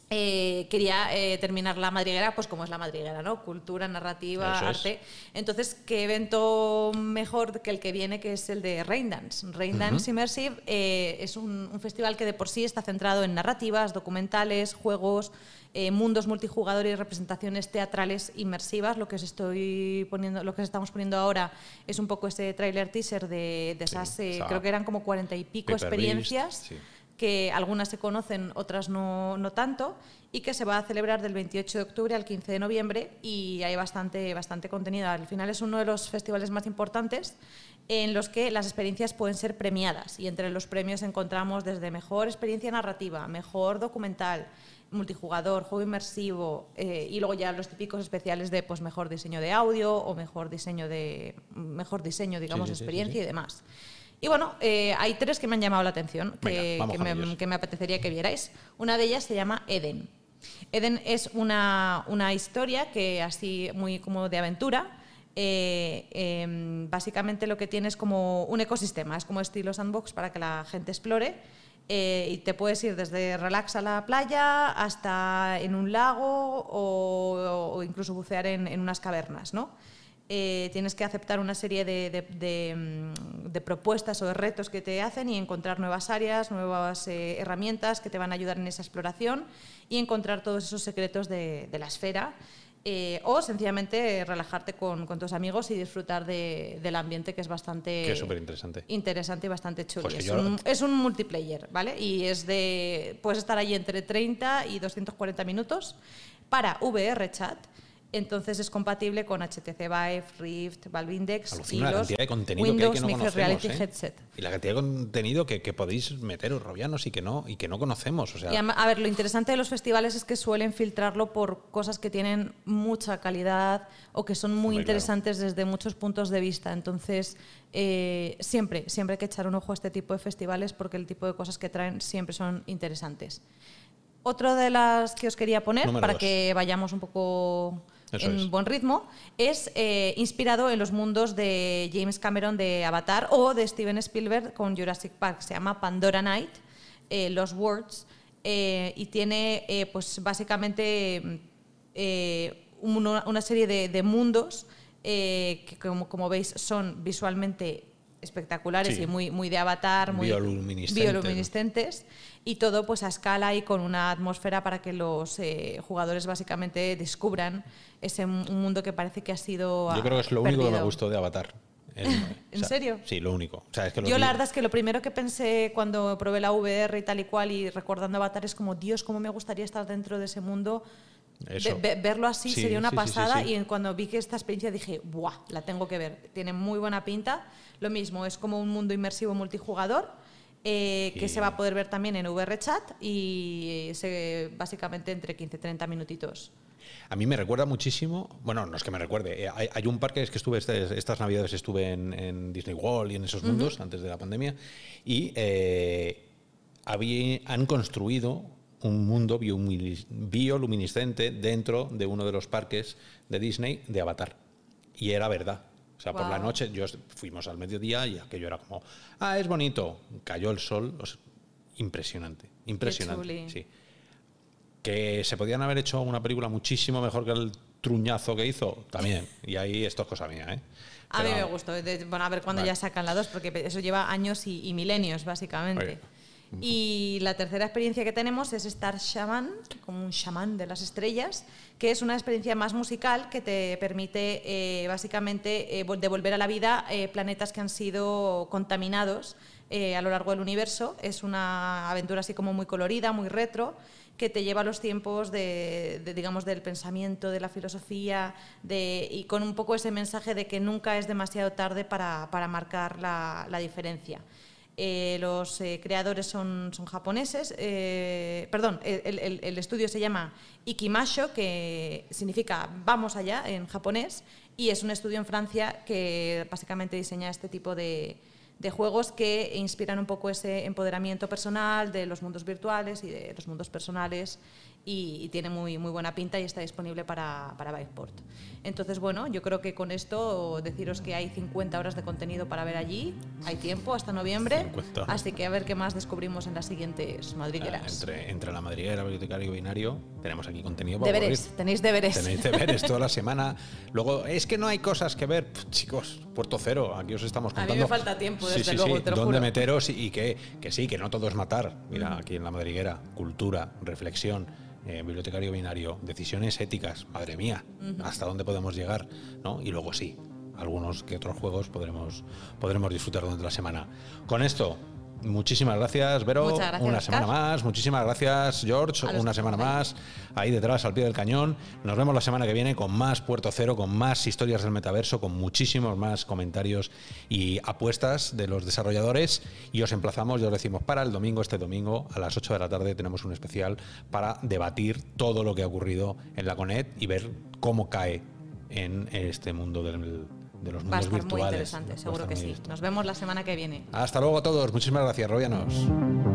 eh, quería eh, terminar la madriguera, pues como es la madriguera, ¿no? Cultura, narrativa, arte. Entonces, ¿qué evento mejor que el que viene, que es el de Raindance? Raindance Immersive es un, un, festival que de por sí está centrado en narrativas, documentales, juegos, eh, mundos multijugador y representaciones teatrales inmersivas. Lo que os estoy poniendo, lo que estamos poniendo ahora es un poco ese trailer teaser de, esas, eh, creo que eran como cuarenta y pico experiencias. Que algunas se conocen, otras no, no, tanto, y que se va a celebrar del 28 de octubre al 15 de noviembre y hay bastante, bastante contenido. Al final es uno de los festivales más importantes en los que las experiencias pueden ser premiadas y entre los premios encontramos desde mejor experiencia narrativa, mejor documental, multijugador, juego inmersivo eh, y luego ya los típicos especiales de pues mejor diseño de audio o mejor diseño de mejor diseño digamos experiencia y demás. Y bueno, eh, hay tres que me han llamado la atención que, me, apetecería que vierais. Una de ellas se llama Eden. Eden es una, una historia que así muy como de aventura. Eh, em, básicamente lo que tiene es como un ecosistema, es como estilo sandbox para que la gente explore eh, y te puedes ir desde relax a la playa hasta en un lago o, incluso bucear en, unas cavernas, ¿no? Eh, tienes que aceptar una serie mm, de, propuestas o de retos que te hacen y encontrar nuevas áreas, nuevas eh, herramientas que te van a ayudar en esa exploración y encontrar todos esos secretos de, la esfera. eh, o sencillamente relajarte con, con tus amigos y disfrutar de- del ambiente que es bastante Que es súper interesante. interesante y bastante chulo. Pues es un multiplayer, ¿vale? Y es de. Puedes estar ahí entre 30 y 240 minutos para VR chat. Entonces es compatible con HTC Vive, Rift, Valve Index y Alucina los cantidad de contenido Windows que hay que no Mixed. Reality ¿eh? Headset. Y la cantidad de contenido que, que podéis meter, robianos, y que no, y que no conocemos. O sea, Y a, a ver, lo interesante de los festivales es que suelen filtrarlo por cosas que tienen mucha calidad o que son muy claro. interesantes desde muchos puntos de vista. Entonces, eh, siempre, siempre hay que echar un ojo a este tipo de festivales porque el tipo de cosas que traen siempre son interesantes. Otra de las que os quería poner, Número para dos. que vayamos un poco Eso en es. buen ritmo, es eh, inspirado en los mundos de James Cameron de Avatar o de Steven Spielberg con Jurassic Park. Se llama Pandora Night, eh, Los Words, eh, y tiene pues básicamente una, una serie de, de mundos que como, como veis son visualmente espectaculares Sí. y muy, muy de avatar, muy Bioluminiscentes. bioluminiscentes, y todo pues a escala y con una atmósfera para que los eh, jugadores básicamente descubran ese mu- un mundo que parece que ha sido yo ah, creo que es lo único que me perdido. gustó de Avatar. El- ¿En serio? Sí, lo único. O sea, es que Yo la verdad es que lo primero que pensé cuando probé la VR y tal y cual y recordando Avatar es como, Dios, cómo me gustaría estar dentro de ese mundo. Eso. Ve- ve- verlo así Sí, sería una sí, pasada sí. y cuando vi que esta experiencia dije, ¡buah! La tengo que ver. Tiene muy buena pinta. Lo mismo, es como un mundo inmersivo multijugador eh, que se va a poder ver también en VR Chat y se, básicamente entre 15 y 30 minutitos. A mí me recuerda muchísimo, bueno, no es que me recuerde, eh, hay, hay un parque, es que estuve este- estas navidades estuve en, en Disney World y en esos mundos antes de la pandemia y eh, había- han construido un mundo bioluminis- bioluminiscente dentro de uno de los parques de Disney de Avatar. Y era verdad. O sea, por la noche yo fuimos al mediodía y aquello era como, ah, es bonito. Cayó el sol, o sea, impresionante, impresionante. Sí que se podían haber hecho una película muchísimo mejor que el truñazo que hizo, también. Y ahí esto es cosa mía, ¿eh? A mí me gustó. Bueno, a ver cuándo Vale. ya sacan la 2, porque eso lleva años y, y milenios, básicamente. Oye. Y la tercera experiencia que tenemos es Star Shaman, como un chamán de las estrellas, que es una experiencia más musical que te permite eh, básicamente eh, vol- devolver a la vida eh, planetas que han sido contaminados eh, a lo largo del universo. Es una aventura así como muy colorida, muy retro, que te lleva a los tiempos de, digamos, del pensamiento, de la filosofía, y con un poco ese mensaje de que nunca es demasiado tarde para, para marcar la diferencia. Eh, los eh, creadores son, son japoneses, eh, perdón, el, estudio se llama Ikimasho, que significa vamos allá en japonés, y es un estudio en Francia que básicamente diseña este tipo de juegos que inspiran un poco ese empoderamiento personal de los mundos virtuales y de los mundos personales y, y tiene muy, muy buena pinta y está disponible para, para Viveport. Entonces, bueno, yo creo que con esto deciros que hay 50 horas de contenido para ver allí, hay tiempo hasta noviembre, 50. así que a ver qué más descubrimos en las siguientes Ah, madrigueras. Entre, entre la madriguera, bibliotecario y binario, tenemos aquí contenido para Deberes, aburrir. tenéis deberes. Tenéis deberes toda la semana. Luego, es que no hay cosas que ver. Pff, chicos, puerto cero, aquí os estamos A mí contando. me falta tiempo, Sí, desde sí, luego, sí, te lo dónde juro. meteros y, y que, que sí, que no todo es matar. Mira, aquí en la madriguera, cultura, reflexión, eh, bibliotecario binario, decisiones éticas. Madre mía, hasta dónde podemos llegar, ¿no? Y luego sí, algunos que otros juegos podremos, podremos disfrutar durante la semana. Con esto. Muchísimas gracias, Vero. Gracias, Una Oscar. semana más. Muchísimas gracias, George. Una semana más ahí detrás, al pie del cañón. Nos vemos la semana que viene con más Puerto Cero, con más historias del metaverso, con muchísimos más comentarios y apuestas de los desarrolladores. Y os emplazamos, ya os decimos, para el domingo, este domingo, a las 8 de la tarde, tenemos un especial para debatir todo lo que ha ocurrido en la CONET y ver cómo cae en este mundo del- de los. Va a estar muy interesante, seguro que sí. Nos vemos la semana que viene. Hasta luego a todos. Muchísimas gracias, Robianos. Mm.